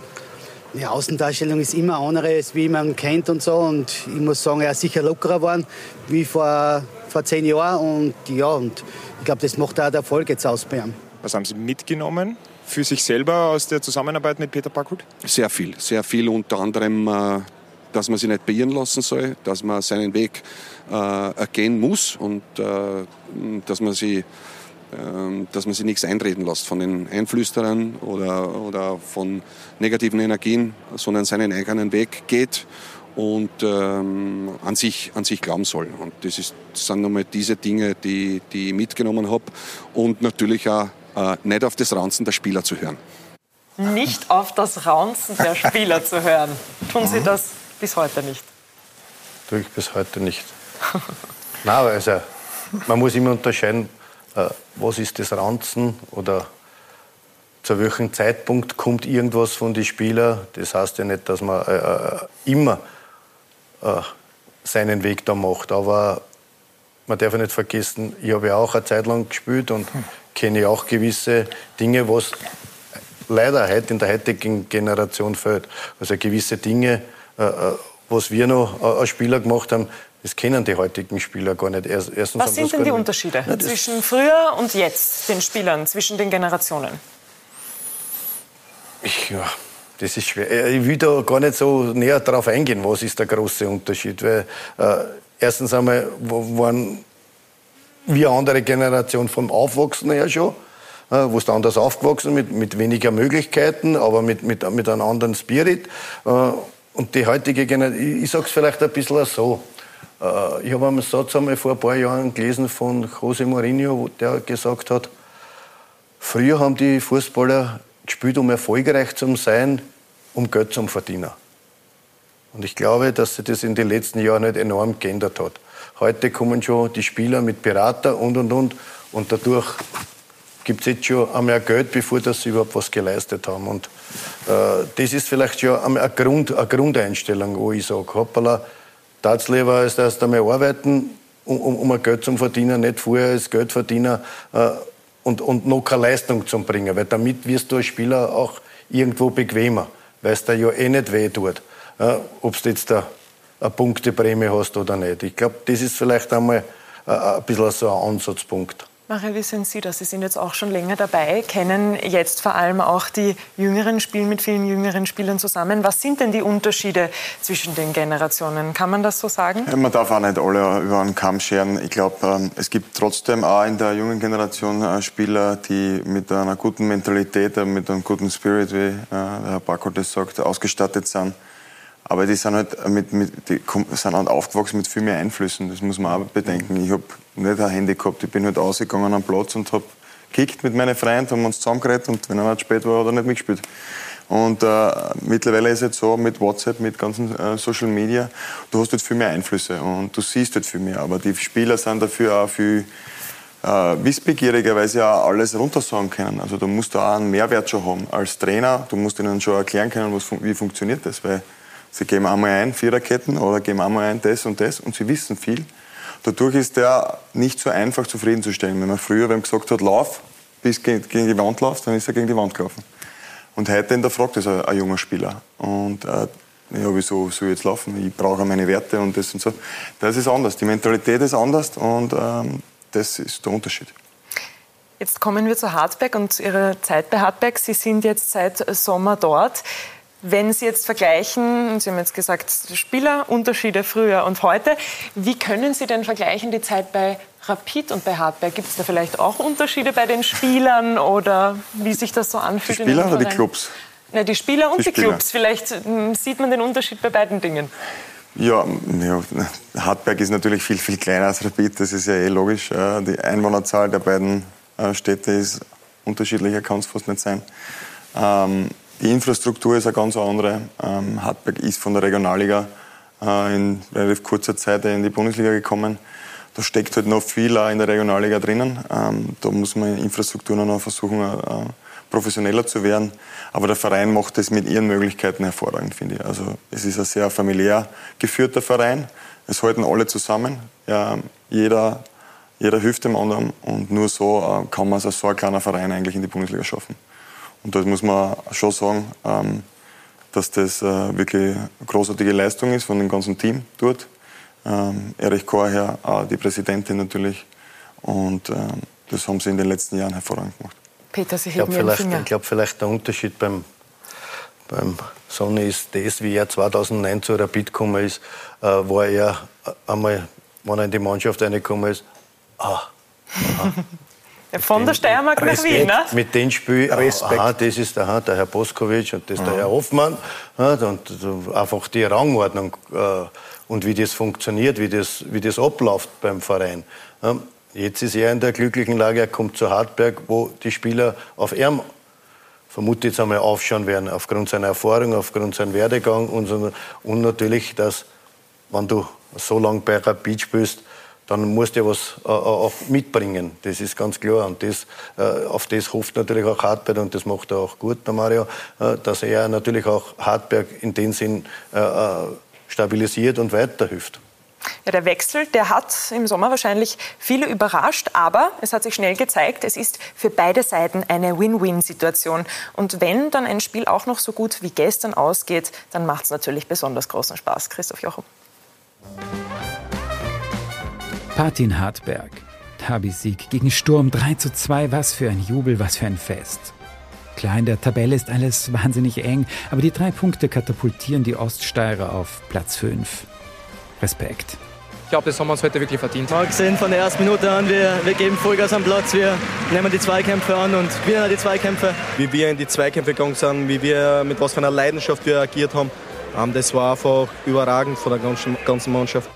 Die Außendarstellung ist immer anderes, wie man kennt und so. Und ich muss sagen, er ist sicher lockerer geworden wie vor, vor zehn Jahren. Und ja, und ich glaube, das macht auch der Erfolg jetzt aus ihm.
Was haben Sie mitgenommen für sich selber aus der Zusammenarbeit mit Peter Backholt?
Sehr viel, sehr viel. Unter anderem äh, dass man sich nicht beirren lassen soll, dass man seinen Weg äh, gehen muss und äh, dass man sie ähm, dass man sich nichts einreden lässt von den Einflüsterern oder, oder von negativen Energien, sondern seinen eigenen Weg geht und ähm, an, sich, an sich glauben soll. Und das, ist, das sind nochmal diese Dinge, die, die ich mitgenommen habe. Und natürlich auch äh, nicht auf das Ranzen der Spieler zu hören.
Nicht auf das Raunzen der Spieler zu hören. Tun Sie das bis heute nicht?
Tue ich bis heute nicht. [laughs] Nein, also man muss immer unterscheiden, äh, was ist das Ranzen oder zu welchem Zeitpunkt kommt irgendwas von den Spielern. Das heißt ja nicht, dass man äh, äh immer seinen Weg da macht. Aber man darf ja nicht vergessen, ich habe ja auch eine Zeit lang gespielt und kenne auch gewisse Dinge, was leider heute in der heutigen Generation fehlt. Also gewisse Dinge, was wir noch als Spieler gemacht haben, das kennen die heutigen Spieler gar nicht.
Erstens Was sind denn die Unterschiede ja, zwischen früher und jetzt, den Spielern, zwischen den Generationen?
Ich, ja, das ist schwer. Äh, ich will da gar nicht so näher darauf eingehen, was ist der große Unterschied. Weil, äh, erstens einmal waren wir eine andere Generation vom Aufwachsen her schon. Äh, wo ist anders aufgewachsen, mit, mit weniger Möglichkeiten, aber mit, mit, mit einem anderen Spirit. Äh, und die heutige Generation, ich, sage es vielleicht ein bisschen so, ich habe einen Satz einmal vor ein paar Jahren gelesen von José Mourinho, der gesagt hat, früher haben die Fußballer gespielt, um erfolgreich zu sein, um Geld zu verdienen. Und ich glaube, dass sich das in den letzten Jahren nicht enorm geändert hat. Heute kommen schon die Spieler mit Berater und und und und dadurch gibt es jetzt schon einmal Geld, bevor dass sie überhaupt was geleistet haben. Und äh, das ist vielleicht schon eine, Grund, eine Grundeinstellung, wo ich sage, hoppala, Tatsleben ist erst einmal arbeiten, um, um ein Geld zu verdienen, nicht vorher das Geld verdienen äh, und, und noch keine Leistung zu bringen. Weil damit wirst du als Spieler auch irgendwo bequemer, weil es dir ja eh nicht weh tut, äh, ob du jetzt da eine Punkteprämie hast oder nicht. Ich glaube, das ist vielleicht einmal äh, ein bisschen so ein Ansatzpunkt.
Maria, wie sind Sie das? Sie sind jetzt auch schon länger dabei, kennen jetzt vor allem auch die Jüngeren, spielen mit vielen jüngeren Spielern zusammen. Was sind denn die Unterschiede zwischen den Generationen? Kann man das so sagen?
Ja, man darf auch nicht alle über einen Kamm scheren. Ich glaube, ähm, es gibt trotzdem auch in der jungen Generation äh, Spieler, die mit einer guten Mentalität, äh, mit einem guten Spirit, wie äh, Herr Bacco das sagt, ausgestattet sind aber die sind halt mit, mit, die sind halt aufgewachsen mit viel mehr Einflüssen. Das muss man auch bedenken. Ich habe nicht ein Handy gehabt. Ich bin halt ausgegangen am Platz und habe gekickt mit meinen Freunden, haben uns zusammengeredet und wenn einer zu spät war, hat er nicht mitgespielt. Und äh, mittlerweile ist es halt so mit WhatsApp, mit ganzen äh, Social Media, du hast halt viel mehr Einflüsse und du siehst halt viel mehr. Aber die Spieler sind dafür auch viel äh, wissbegieriger, weil sie auch alles runtersagen können. Also du musst da auch einen Mehrwert schon haben. Als Trainer, du musst ihnen schon erklären können, was, wie funktioniert das. Weil Sie geben einmal ein Viererketten oder geben einmal ein das und das und sie wissen viel. Dadurch ist der nicht so einfach zufriedenzustellen. Wenn man früher wenn gesagt hat, lauf, bis gegen die Wand laufst, dann ist er gegen die Wand gelaufen. Und heute hinterfragt das ein, ein junger Spieler. Und äh, ja, wieso soll ich jetzt laufen? Ich brauche meine Werte und das und so. Das ist anders. Die Mentalität ist anders und ähm, das ist der Unterschied.
Jetzt kommen wir zu Hartberg und Ihrer Zeit bei Hartberg. Sie sind jetzt seit Sommer dort. Wenn Sie jetzt vergleichen, Sie haben jetzt gesagt, Spielerunterschiede früher und heute, wie können Sie denn vergleichen die Zeit bei Rapid und bei Hartberg? Gibt es da vielleicht auch Unterschiede bei den Spielern oder wie sich das so anfühlt?
Die Spieler oder die Clubs?
Na, die Spieler und die, die Clubs. Vielleicht hm, sieht man den Unterschied bei beiden Dingen.
Ja, ja, Hartberg ist natürlich viel, viel kleiner als Rapid, das ist ja eh logisch. Die Einwohnerzahl der beiden äh, Städte ist unterschiedlicher, kann es fast nicht sein. Die Infrastruktur ist eine ganz andere. Ähm, Hartberg ist von der Regionalliga äh, in relativ kurzer Zeit in die Bundesliga gekommen. Da steckt halt noch viel auch in der Regionalliga drinnen. Ähm, da muss man in Infrastruktur noch versuchen, äh, professioneller zu werden. Aber der Verein macht das mit ihren Möglichkeiten hervorragend, finde ich. Also es ist ein sehr familiär geführter Verein. Es halten alle zusammen. Ja, jeder, jeder hilft dem anderen und nur so äh, kann man als so ein kleiner Verein eigentlich in die Bundesliga schaffen. Und da muss man schon sagen, ähm, dass das äh, wirklich eine großartige Leistung ist von dem ganzen Team dort. Ähm, Erich Korher, äh, die Präsidentin natürlich. Und ähm, das haben sie in den letzten Jahren hervorragend gemacht.
Peter, Sie heben
ich glaube vielleicht, glaub, vielleicht der Unterschied beim, beim sondern ist das, wie er 2009 zu Rapid gekommen ist, äh, war er einmal, wenn er in die Mannschaft reingekommen ist, ah,
Von der Steiermark nach Wien, ne?
Mit dem Spiel, Respekt. Aha, das ist der, der Herr Boskowitsch und das ist der Herr Hoffmann. Und einfach die Rangordnung äh, und wie das funktioniert, wie das, wie das abläuft beim Verein. Jetzt ist er in der glücklichen Lage, er kommt zu Hartberg, wo die Spieler auf ihm vermute jetzt einmal aufschauen werden, aufgrund seiner Erfahrung, aufgrund seinem Werdegang und, und natürlich, dass, wenn du so lange bei Rapid spielst, dann musst du ja was äh, auch mitbringen. Das ist ganz klar. Und das, äh, auf das hofft natürlich auch Hartberg und das macht er auch gut, der Mario, äh, dass er natürlich auch Hartberg in dem Sinn äh, äh, stabilisiert und weiterhilft.
Ja, der Wechsel, der hat im Sommer wahrscheinlich viele überrascht, aber es hat sich schnell gezeigt, es ist für beide Seiten eine Win-Win-Situation. Und wenn dann ein Spiel auch noch so gut wie gestern ausgeht, dann macht es natürlich besonders großen Spaß. Christoph Jochum.
Patin Hartberg. Derby-Sieg gegen Sturm 3 zu 2. Was für ein Jubel, was für ein Fest. Klar, in der Tabelle ist alles wahnsinnig eng, aber die drei Punkte katapultieren die Oststeirer auf Platz 5. Respekt.
Ich glaube, das haben wir uns heute wirklich verdient.
Wir haben gesehen von der ersten Minute an, wir, wir geben Vollgas am Platz, wir nehmen die Zweikämpfe an und gewinnen die Zweikämpfe.
Wie wir in die Zweikämpfe gegangen sind, wie wir, mit was für einer Leidenschaft wir agiert haben, das war einfach überragend von der ganzen, ganzen Mannschaft.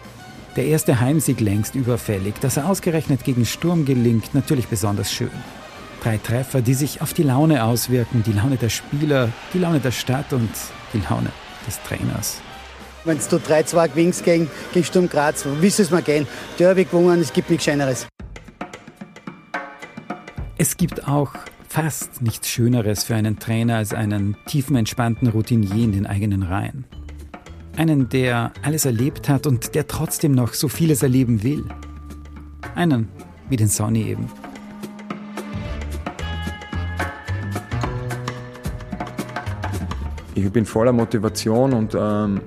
Der erste Heimsieg längst überfällig, dass er ausgerechnet gegen Sturm gelingt, natürlich besonders schön. Drei Treffer, die sich auf die Laune auswirken, die Laune der Spieler, die Laune der Stadt und die Laune des Trainers.
Wenn du 3-2 gewinnst gegen, gegen Sturm Graz, wie soll es mal gehen? Derby gewonnen, es gibt nichts Schöneres.
Es gibt auch fast nichts Schöneres für einen Trainer als einen tiefen, entspannten Routinier in den eigenen Reihen. Einen, der alles erlebt hat und der trotzdem noch so vieles erleben will. Einen wie den Sonny eben.
Ich bin voller Motivation und ähm,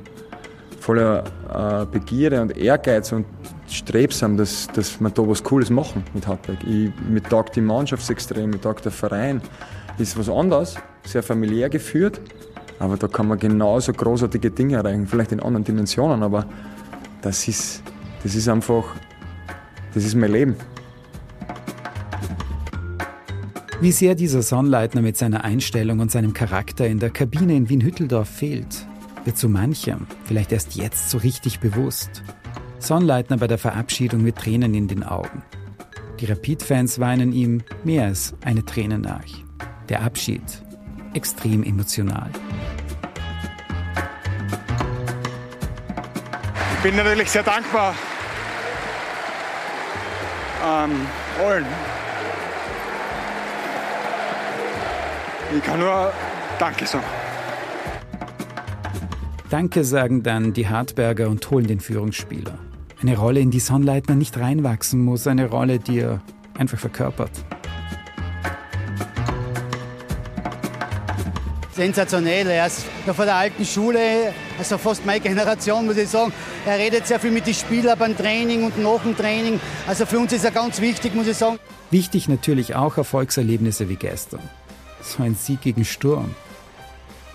voller äh, Begierde und Ehrgeiz und strebsam, dass, dass wir da was Cooles machen mit Hartberg. Ich, mir taugt die Mannschaft extrem, mir taugt der Verein. Ist was anderes, sehr familiär geführt, aber da kann man genauso großartige Dinge erreichen, vielleicht in anderen Dimensionen, aber das ist, das ist einfach, das ist mein Leben.
Wie sehr dieser Sonnleitner mit seiner Einstellung und seinem Charakter in der Kabine in Wien-Hütteldorf fehlt, wird so manchem vielleicht erst jetzt so richtig bewusst. Sonnleitner bei der Verabschiedung mit Tränen in den Augen. Die Rapid-Fans weinen ihm mehr als eine Träne nach. Der Abschied extrem emotional.
Ich bin natürlich sehr dankbar ähm, allen. Ich kann nur Danke sagen.
Danke sagen dann die Hartberger und holen den Führungsspieler. Eine Rolle, in die Sonnleitner nicht reinwachsen muss, eine Rolle, die er einfach verkörpert.
Sensationell. Er ist von der alten Schule, also fast meine Generation, muss ich sagen. Er redet sehr viel mit den Spielern beim Training und nach dem Training. Also für uns ist er ganz wichtig, muss ich sagen.
Wichtig natürlich auch Erfolgserlebnisse wie gestern. So ein Sieg gegen Sturm.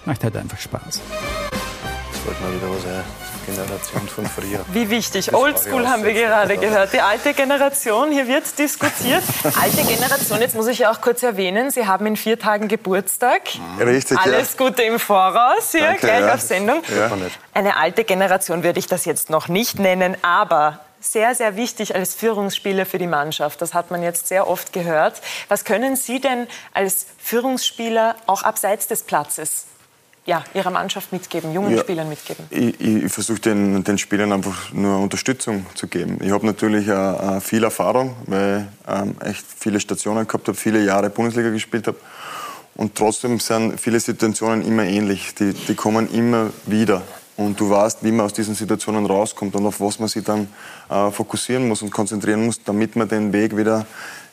Macht halt einfach Spaß.
Das wollte mal wieder was ein. Generation von früher.
Wie wichtig. Oldschool haben wir gerade gehört. Die alte Generation, hier wird diskutiert. Alte Generation, jetzt muss ich ja auch kurz erwähnen, Sie haben in vier Tagen Geburtstag.
Richtig,
Alles
ja.
Gute im Voraus hier,
Danke,
gleich
ja.
auf Sendung.
Ja.
Eine alte Generation würde ich das jetzt noch nicht nennen, aber sehr, sehr wichtig als Führungsspieler für die Mannschaft. Das hat man jetzt sehr oft gehört. Was können Sie denn als Führungsspieler auch abseits des Platzes ja, Ihrer Mannschaft mitgeben, jungen
Ja.
Spielern mitgeben?
Ich, ich, versuche den, den Spielern einfach nur Unterstützung zu geben. Ich habe natürlich äh, äh, viel Erfahrung, weil ich ähm, echt viele Stationen gehabt habe, viele Jahre Bundesliga gespielt habe. Und trotzdem sind viele Situationen immer ähnlich. Die, die kommen immer wieder. Und du weißt, wie man aus diesen Situationen rauskommt und auf was man sich dann äh, fokussieren muss und konzentrieren muss, damit man den Weg wieder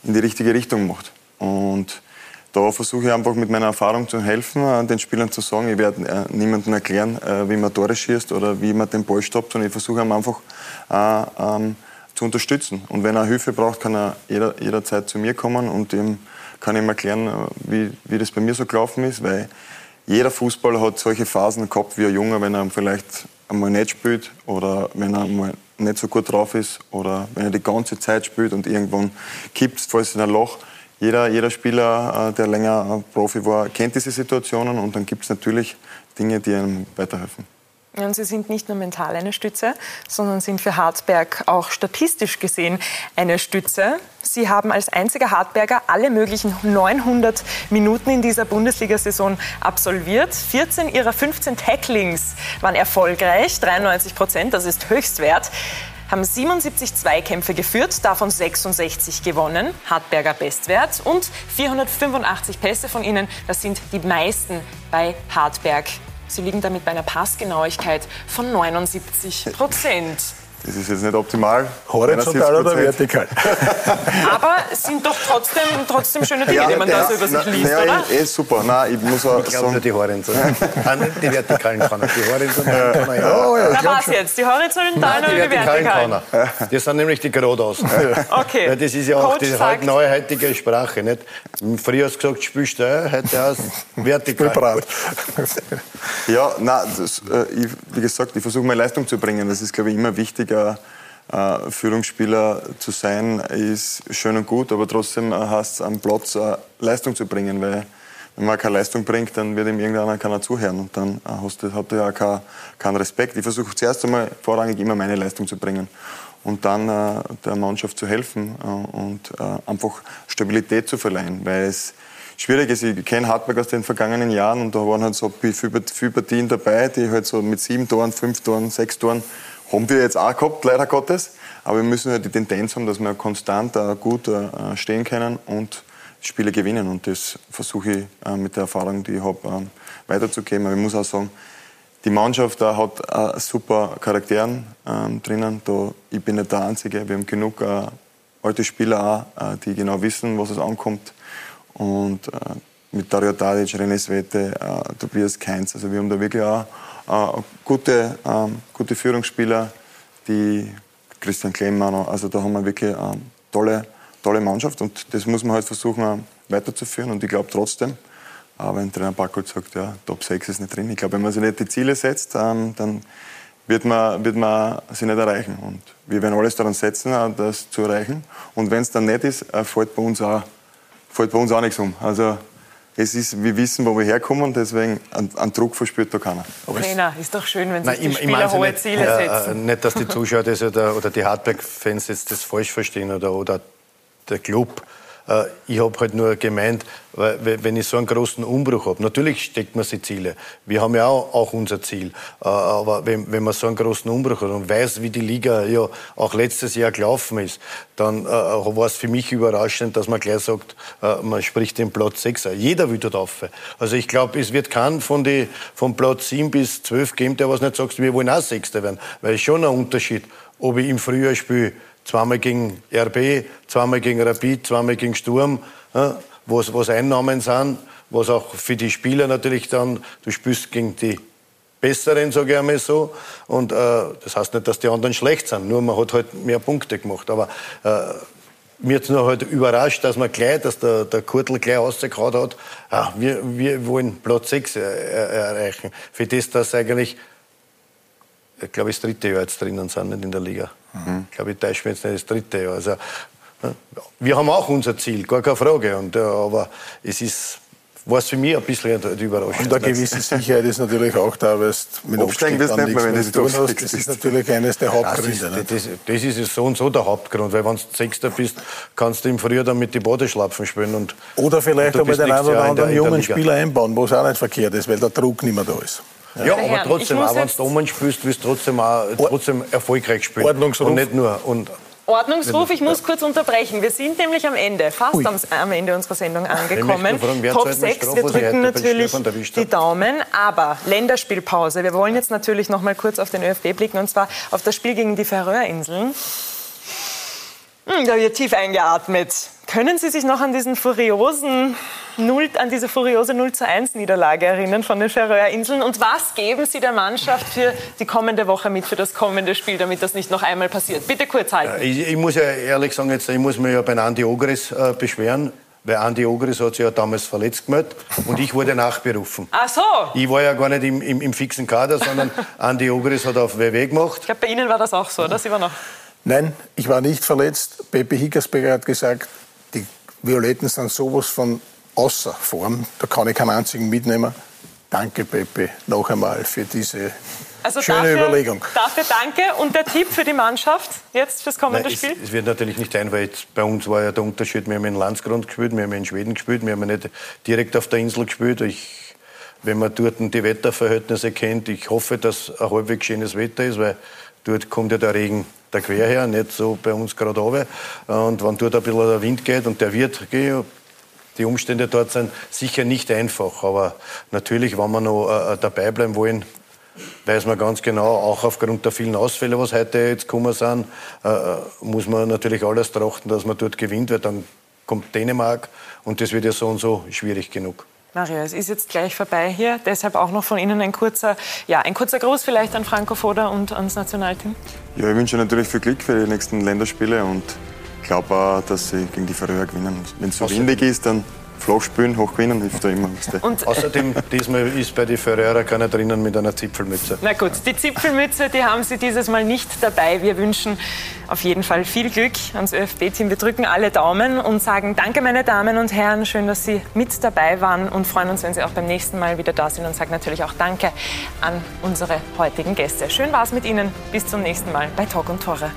in die richtige Richtung macht. Und da versuche ich einfach mit meiner Erfahrung zu helfen, äh, den Spielern zu sagen, ich werde äh, niemandem erklären, äh, wie man Tore schießt oder wie man den Ball stoppt, sondern ich versuche ihn einfach äh, ähm, zu unterstützen. Und wenn er Hilfe braucht, kann er jeder, jederzeit zu mir kommen und ihm kann ihm erklären, wie, wie das bei mir so gelaufen ist, weil jeder Fußballer hat solche Phasen gehabt wie ein Junge, wenn er vielleicht einmal nicht spielt oder wenn er mal nicht so gut drauf ist oder wenn er die ganze Zeit spielt und irgendwann kippt, fällt in ein Loch. Jeder, jeder Spieler, äh, der länger Profi war, kennt diese Situationen und dann gibt es natürlich Dinge, die einem weiterhelfen.
Und Sie sind nicht nur mental eine Stütze, sondern sind für Hartberg auch statistisch gesehen eine Stütze. Sie haben als einziger Hartberger alle möglichen 900 Minuten in dieser Bundesliga-Saison absolviert. 14 ihrer 15 Tacklings waren erfolgreich, 93 Prozent, das ist Höchstwert haben 77 Zweikämpfe geführt, davon 66 gewonnen, Hartberger Bestwert und 485 Pässe von ihnen, das sind die meisten bei Hartberg. Sie liegen damit bei einer Passgenauigkeit von 79 Prozent.
Das ist jetzt nicht optimal.
Horizontal oder vertikal? [laughs] [laughs]
Aber sind doch trotzdem, trotzdem schöne Dinge, ja, die man ja, da so über sich
na,
liest,
ja,
oder?
Eh, super. Nein, ich muss auch
ich glaube nur die horizontalen. [laughs] die vertikalen kann Die horizontalen kann
ja. Oh, ja, da war's jetzt. Die horizontalen oder die vertikalen?
Kann Das sind nämlich die geradeaus.
Okay.
Das ist ja auch Coach die halt neuheutige Sprache. Nicht? Früher hast du gesagt, spielst du, heute aus vertikal.
ja, nein, das, äh, ich, wie gesagt, ich versuche meine Leistung zu bringen. Das ist, glaube ich, immer wichtig wichtiger äh, Führungsspieler zu sein, ist schön und gut, aber trotzdem hast es am Platz äh, Leistung zu bringen, weil wenn man keine Leistung bringt, dann wird ihm irgendeiner keiner zuhören und dann äh, hast du, hat er ja keinen kein Respekt. Ich versuche zuerst einmal vorrangig immer meine Leistung zu bringen und dann äh, der Mannschaft zu helfen äh, und äh, einfach Stabilität zu verleihen, weil es schwierig ist. Ich kenne Hartberg aus den vergangenen Jahren und da waren halt so viele Partien dabei, die halt so mit sieben Toren, fünf Toren, sechs Toren haben wir jetzt auch gehabt, leider Gottes. Aber wir müssen halt die Tendenz haben, dass wir konstant äh, gut äh, stehen können und Spiele gewinnen. Und das versuche ich äh, mit der Erfahrung, die ich habe, ähm, weiterzugeben. Aber ich muss auch sagen, die Mannschaft hat super Charakteren ähm, drinnen. Ich bin nicht der Einzige. Wir haben genug alte Spieler die genau wissen, was es ankommt. Und mit Dario Tadic, René Svete, Tobias Keinz. Also wir haben da wirklich auch gute, ähm, gute Führungsspieler, die Christian Klemmer, also da haben wir wirklich eine ähm, tolle, tolle Mannschaft und das muss man halt versuchen äh, weiterzuführen und ich glaube trotzdem, äh, wenn Trainer Backold sagt, ja, Top 6 ist nicht drin, ich glaube, wenn man sich nicht die Ziele setzt, ähm, dann wird man, wird man sie nicht erreichen und wir werden alles daran setzen, äh, das zu erreichen und wenn es dann nicht ist, äh, fällt bei uns auch, fällt bei uns auch nichts um. Also es ist, wir wissen, wo wir herkommen, deswegen einen, Druck verspürt da keiner.
Aber Trainer, ist doch schön, wenn sich die Spieler hohe
nicht,
Ziele setzen.
Äh, nicht, dass die Zuschauer das oder, oder die Hardback-Fans jetzt das falsch verstehen oder, oder der Club. Äh, ich habe halt nur gemeint, wenn ich so einen großen Umbruch habe, natürlich steckt man sich Ziele. Wir haben ja auch, auch unser Ziel. Äh, aber wenn, wenn, man so einen großen Umbruch hat und weiß, wie die Liga ja auch letztes Jahr gelaufen ist, dann äh, war es für mich überraschend, dass man gleich sagt, man spricht den Platz 6. Jeder will dort auf. Also ich glaube, es wird keinen von, die, von Platz 7 bis 12 geben, der was nicht sagt, wir wollen auch Sechster werden. Weil es schon ein Unterschied, ob ich im Frühjahr spiele zweimal gegen RB, zweimal gegen Rapid, zweimal gegen Sturm, ja, was, was Einnahmen sind, was auch für die Spieler natürlich dann, du spielst gegen die Besseren, sage ich einmal so. Und äh, das heißt nicht, dass die anderen schlecht sind, nur man hat halt mehr Punkte gemacht. Aber äh, mir hat es nur halt überrascht, dass man gleich, dass der, der Kurtel gleich rausgehauen hat, ah, wir, wir wollen Platz 6 er, er, erreichen. Für das, dass eigentlich ich glaube, das dritte Jahr jetzt drinnen sind, nicht in der Liga. Mhm. Ich glaube, ich täusche mich jetzt nicht das dritte Jahr. Also, wir haben auch unser Ziel, gar keine Frage. Und, aber es ist war es für mich ein bisschen die Überraschung.
Und eine gewisse Sicherheit ist natürlich auch da, weil du mit Abstieg
dann nichts mehr,
wenn du hast. Das ist natürlich eines der Hauptgründe.
Das ist, das, das ist so und so der Hauptgrund, weil wenn du Sechster bist, kannst du im Frühjahr dann mit die Bodenschlapfen spielen. Und,
oder vielleicht einmal den einen oder anderen jungen Spieler einbauen, wo es auch nicht verkehrt ist, weil der Druck nicht mehr da ist.
Ja, ja aber trotzdem, auch wenn du oben spielst, willst du trotzdem, auch, trotzdem erfolgreich spielen. Ordnungsruf. Und nicht nur. Und
Ordnungsruf, ich muss kurz unterbrechen. Wir sind nämlich am Ende, fast am, am, Ende unserer Sendung angekommen. Fragen, Top 6, wir drücken natürlich die Daumen, aber Länderspielpause. Wir wollen jetzt natürlich noch mal kurz auf den ÖFB blicken und zwar auf das Spiel gegen die Färöerinseln. Hm, da wird tief eingeatmet. Können Sie sich noch an diesen furiosen 0, an diese furiose 0 zu 1 Niederlage erinnern von den Färöerinseln? Und was geben Sie der Mannschaft für die kommende Woche mit, für das kommende Spiel, damit das nicht noch einmal passiert? Bitte kurz halten.
Ich, ich muss ja ehrlich sagen, jetzt, ich muss mich ja bei Andi Ogres äh, beschweren weil Andi Ogris hat sich ja damals verletzt gemeldet und ich wurde nachberufen.
Ach so.
Ich war ja gar nicht im, im, im fixen Kader, sondern [laughs] Andi Ogris hat auf WW gemacht.
Ich glaube, bei Ihnen war das auch so, oder? Sie war noch.
Nein, ich war nicht verletzt. Pepe Hickersberger hat gesagt, die Violetten sind sowas von außer Form. Da kann ich keinen einzigen mitnehmen. Danke, Pepe, noch einmal für diese
Also
schöne
dafür,
Überlegung.
Dafür danke. Und der Tipp für die Mannschaft jetzt fürs kommende
Nein, es,
Spiel?
es wird natürlich nicht sein, weil jetzt bei uns war ja der Unterschied, wir haben in Landsgrund gespielt, wir haben in Schweden gespielt, wir haben nicht direkt auf der Insel gespielt. Ich, wenn man dort die Wetterverhältnisse kennt, ich hoffe, dass ein halbwegs schönes Wetter ist, weil dort kommt ja der Regen der quer her, nicht so bei uns gerade runter. Und wenn dort ein bisschen der Wind geht und der wird gehen, die Umstände dort sind sicher nicht einfach. Aber natürlich, wenn wir noch äh, dabei bleiben wollen, weiß man ganz genau, auch aufgrund der vielen Ausfälle, was heute jetzt gekommen sind, äh, muss man natürlich alles trachten, dass man dort gewinnt, weil dann kommt Dänemark und das wird ja so und so schwierig genug.
Mario, es ist jetzt gleich vorbei hier. Deshalb auch noch von Ihnen ein kurzer, ja, ein kurzer Gruß vielleicht an Franco Foda und ans Nationalteam.
Ja, ich wünsche natürlich viel Glück für die nächsten Länderspiele und glaube auch, dass sie gegen die Färöer gewinnen. Wenn es so windig ist, dann flach spielen, hoch gewinnen, hilft da immer.
Und-
Außerdem, diesmal ist bei den Ferreira keiner drinnen mit einer Zipfelmütze.
Na gut, die Zipfelmütze, die haben Sie dieses Mal nicht dabei. Wir wünschen auf jeden Fall viel Glück ans ÖFB-Team. Wir drücken alle Daumen und sagen Danke, meine Damen und Herren. Schön, dass Sie mit dabei waren und freuen uns, wenn Sie auch beim nächsten Mal wieder da sind und sagen natürlich auch Danke an unsere heutigen Gäste. Schön war es mit Ihnen. Bis zum nächsten Mal bei Talk und Tore.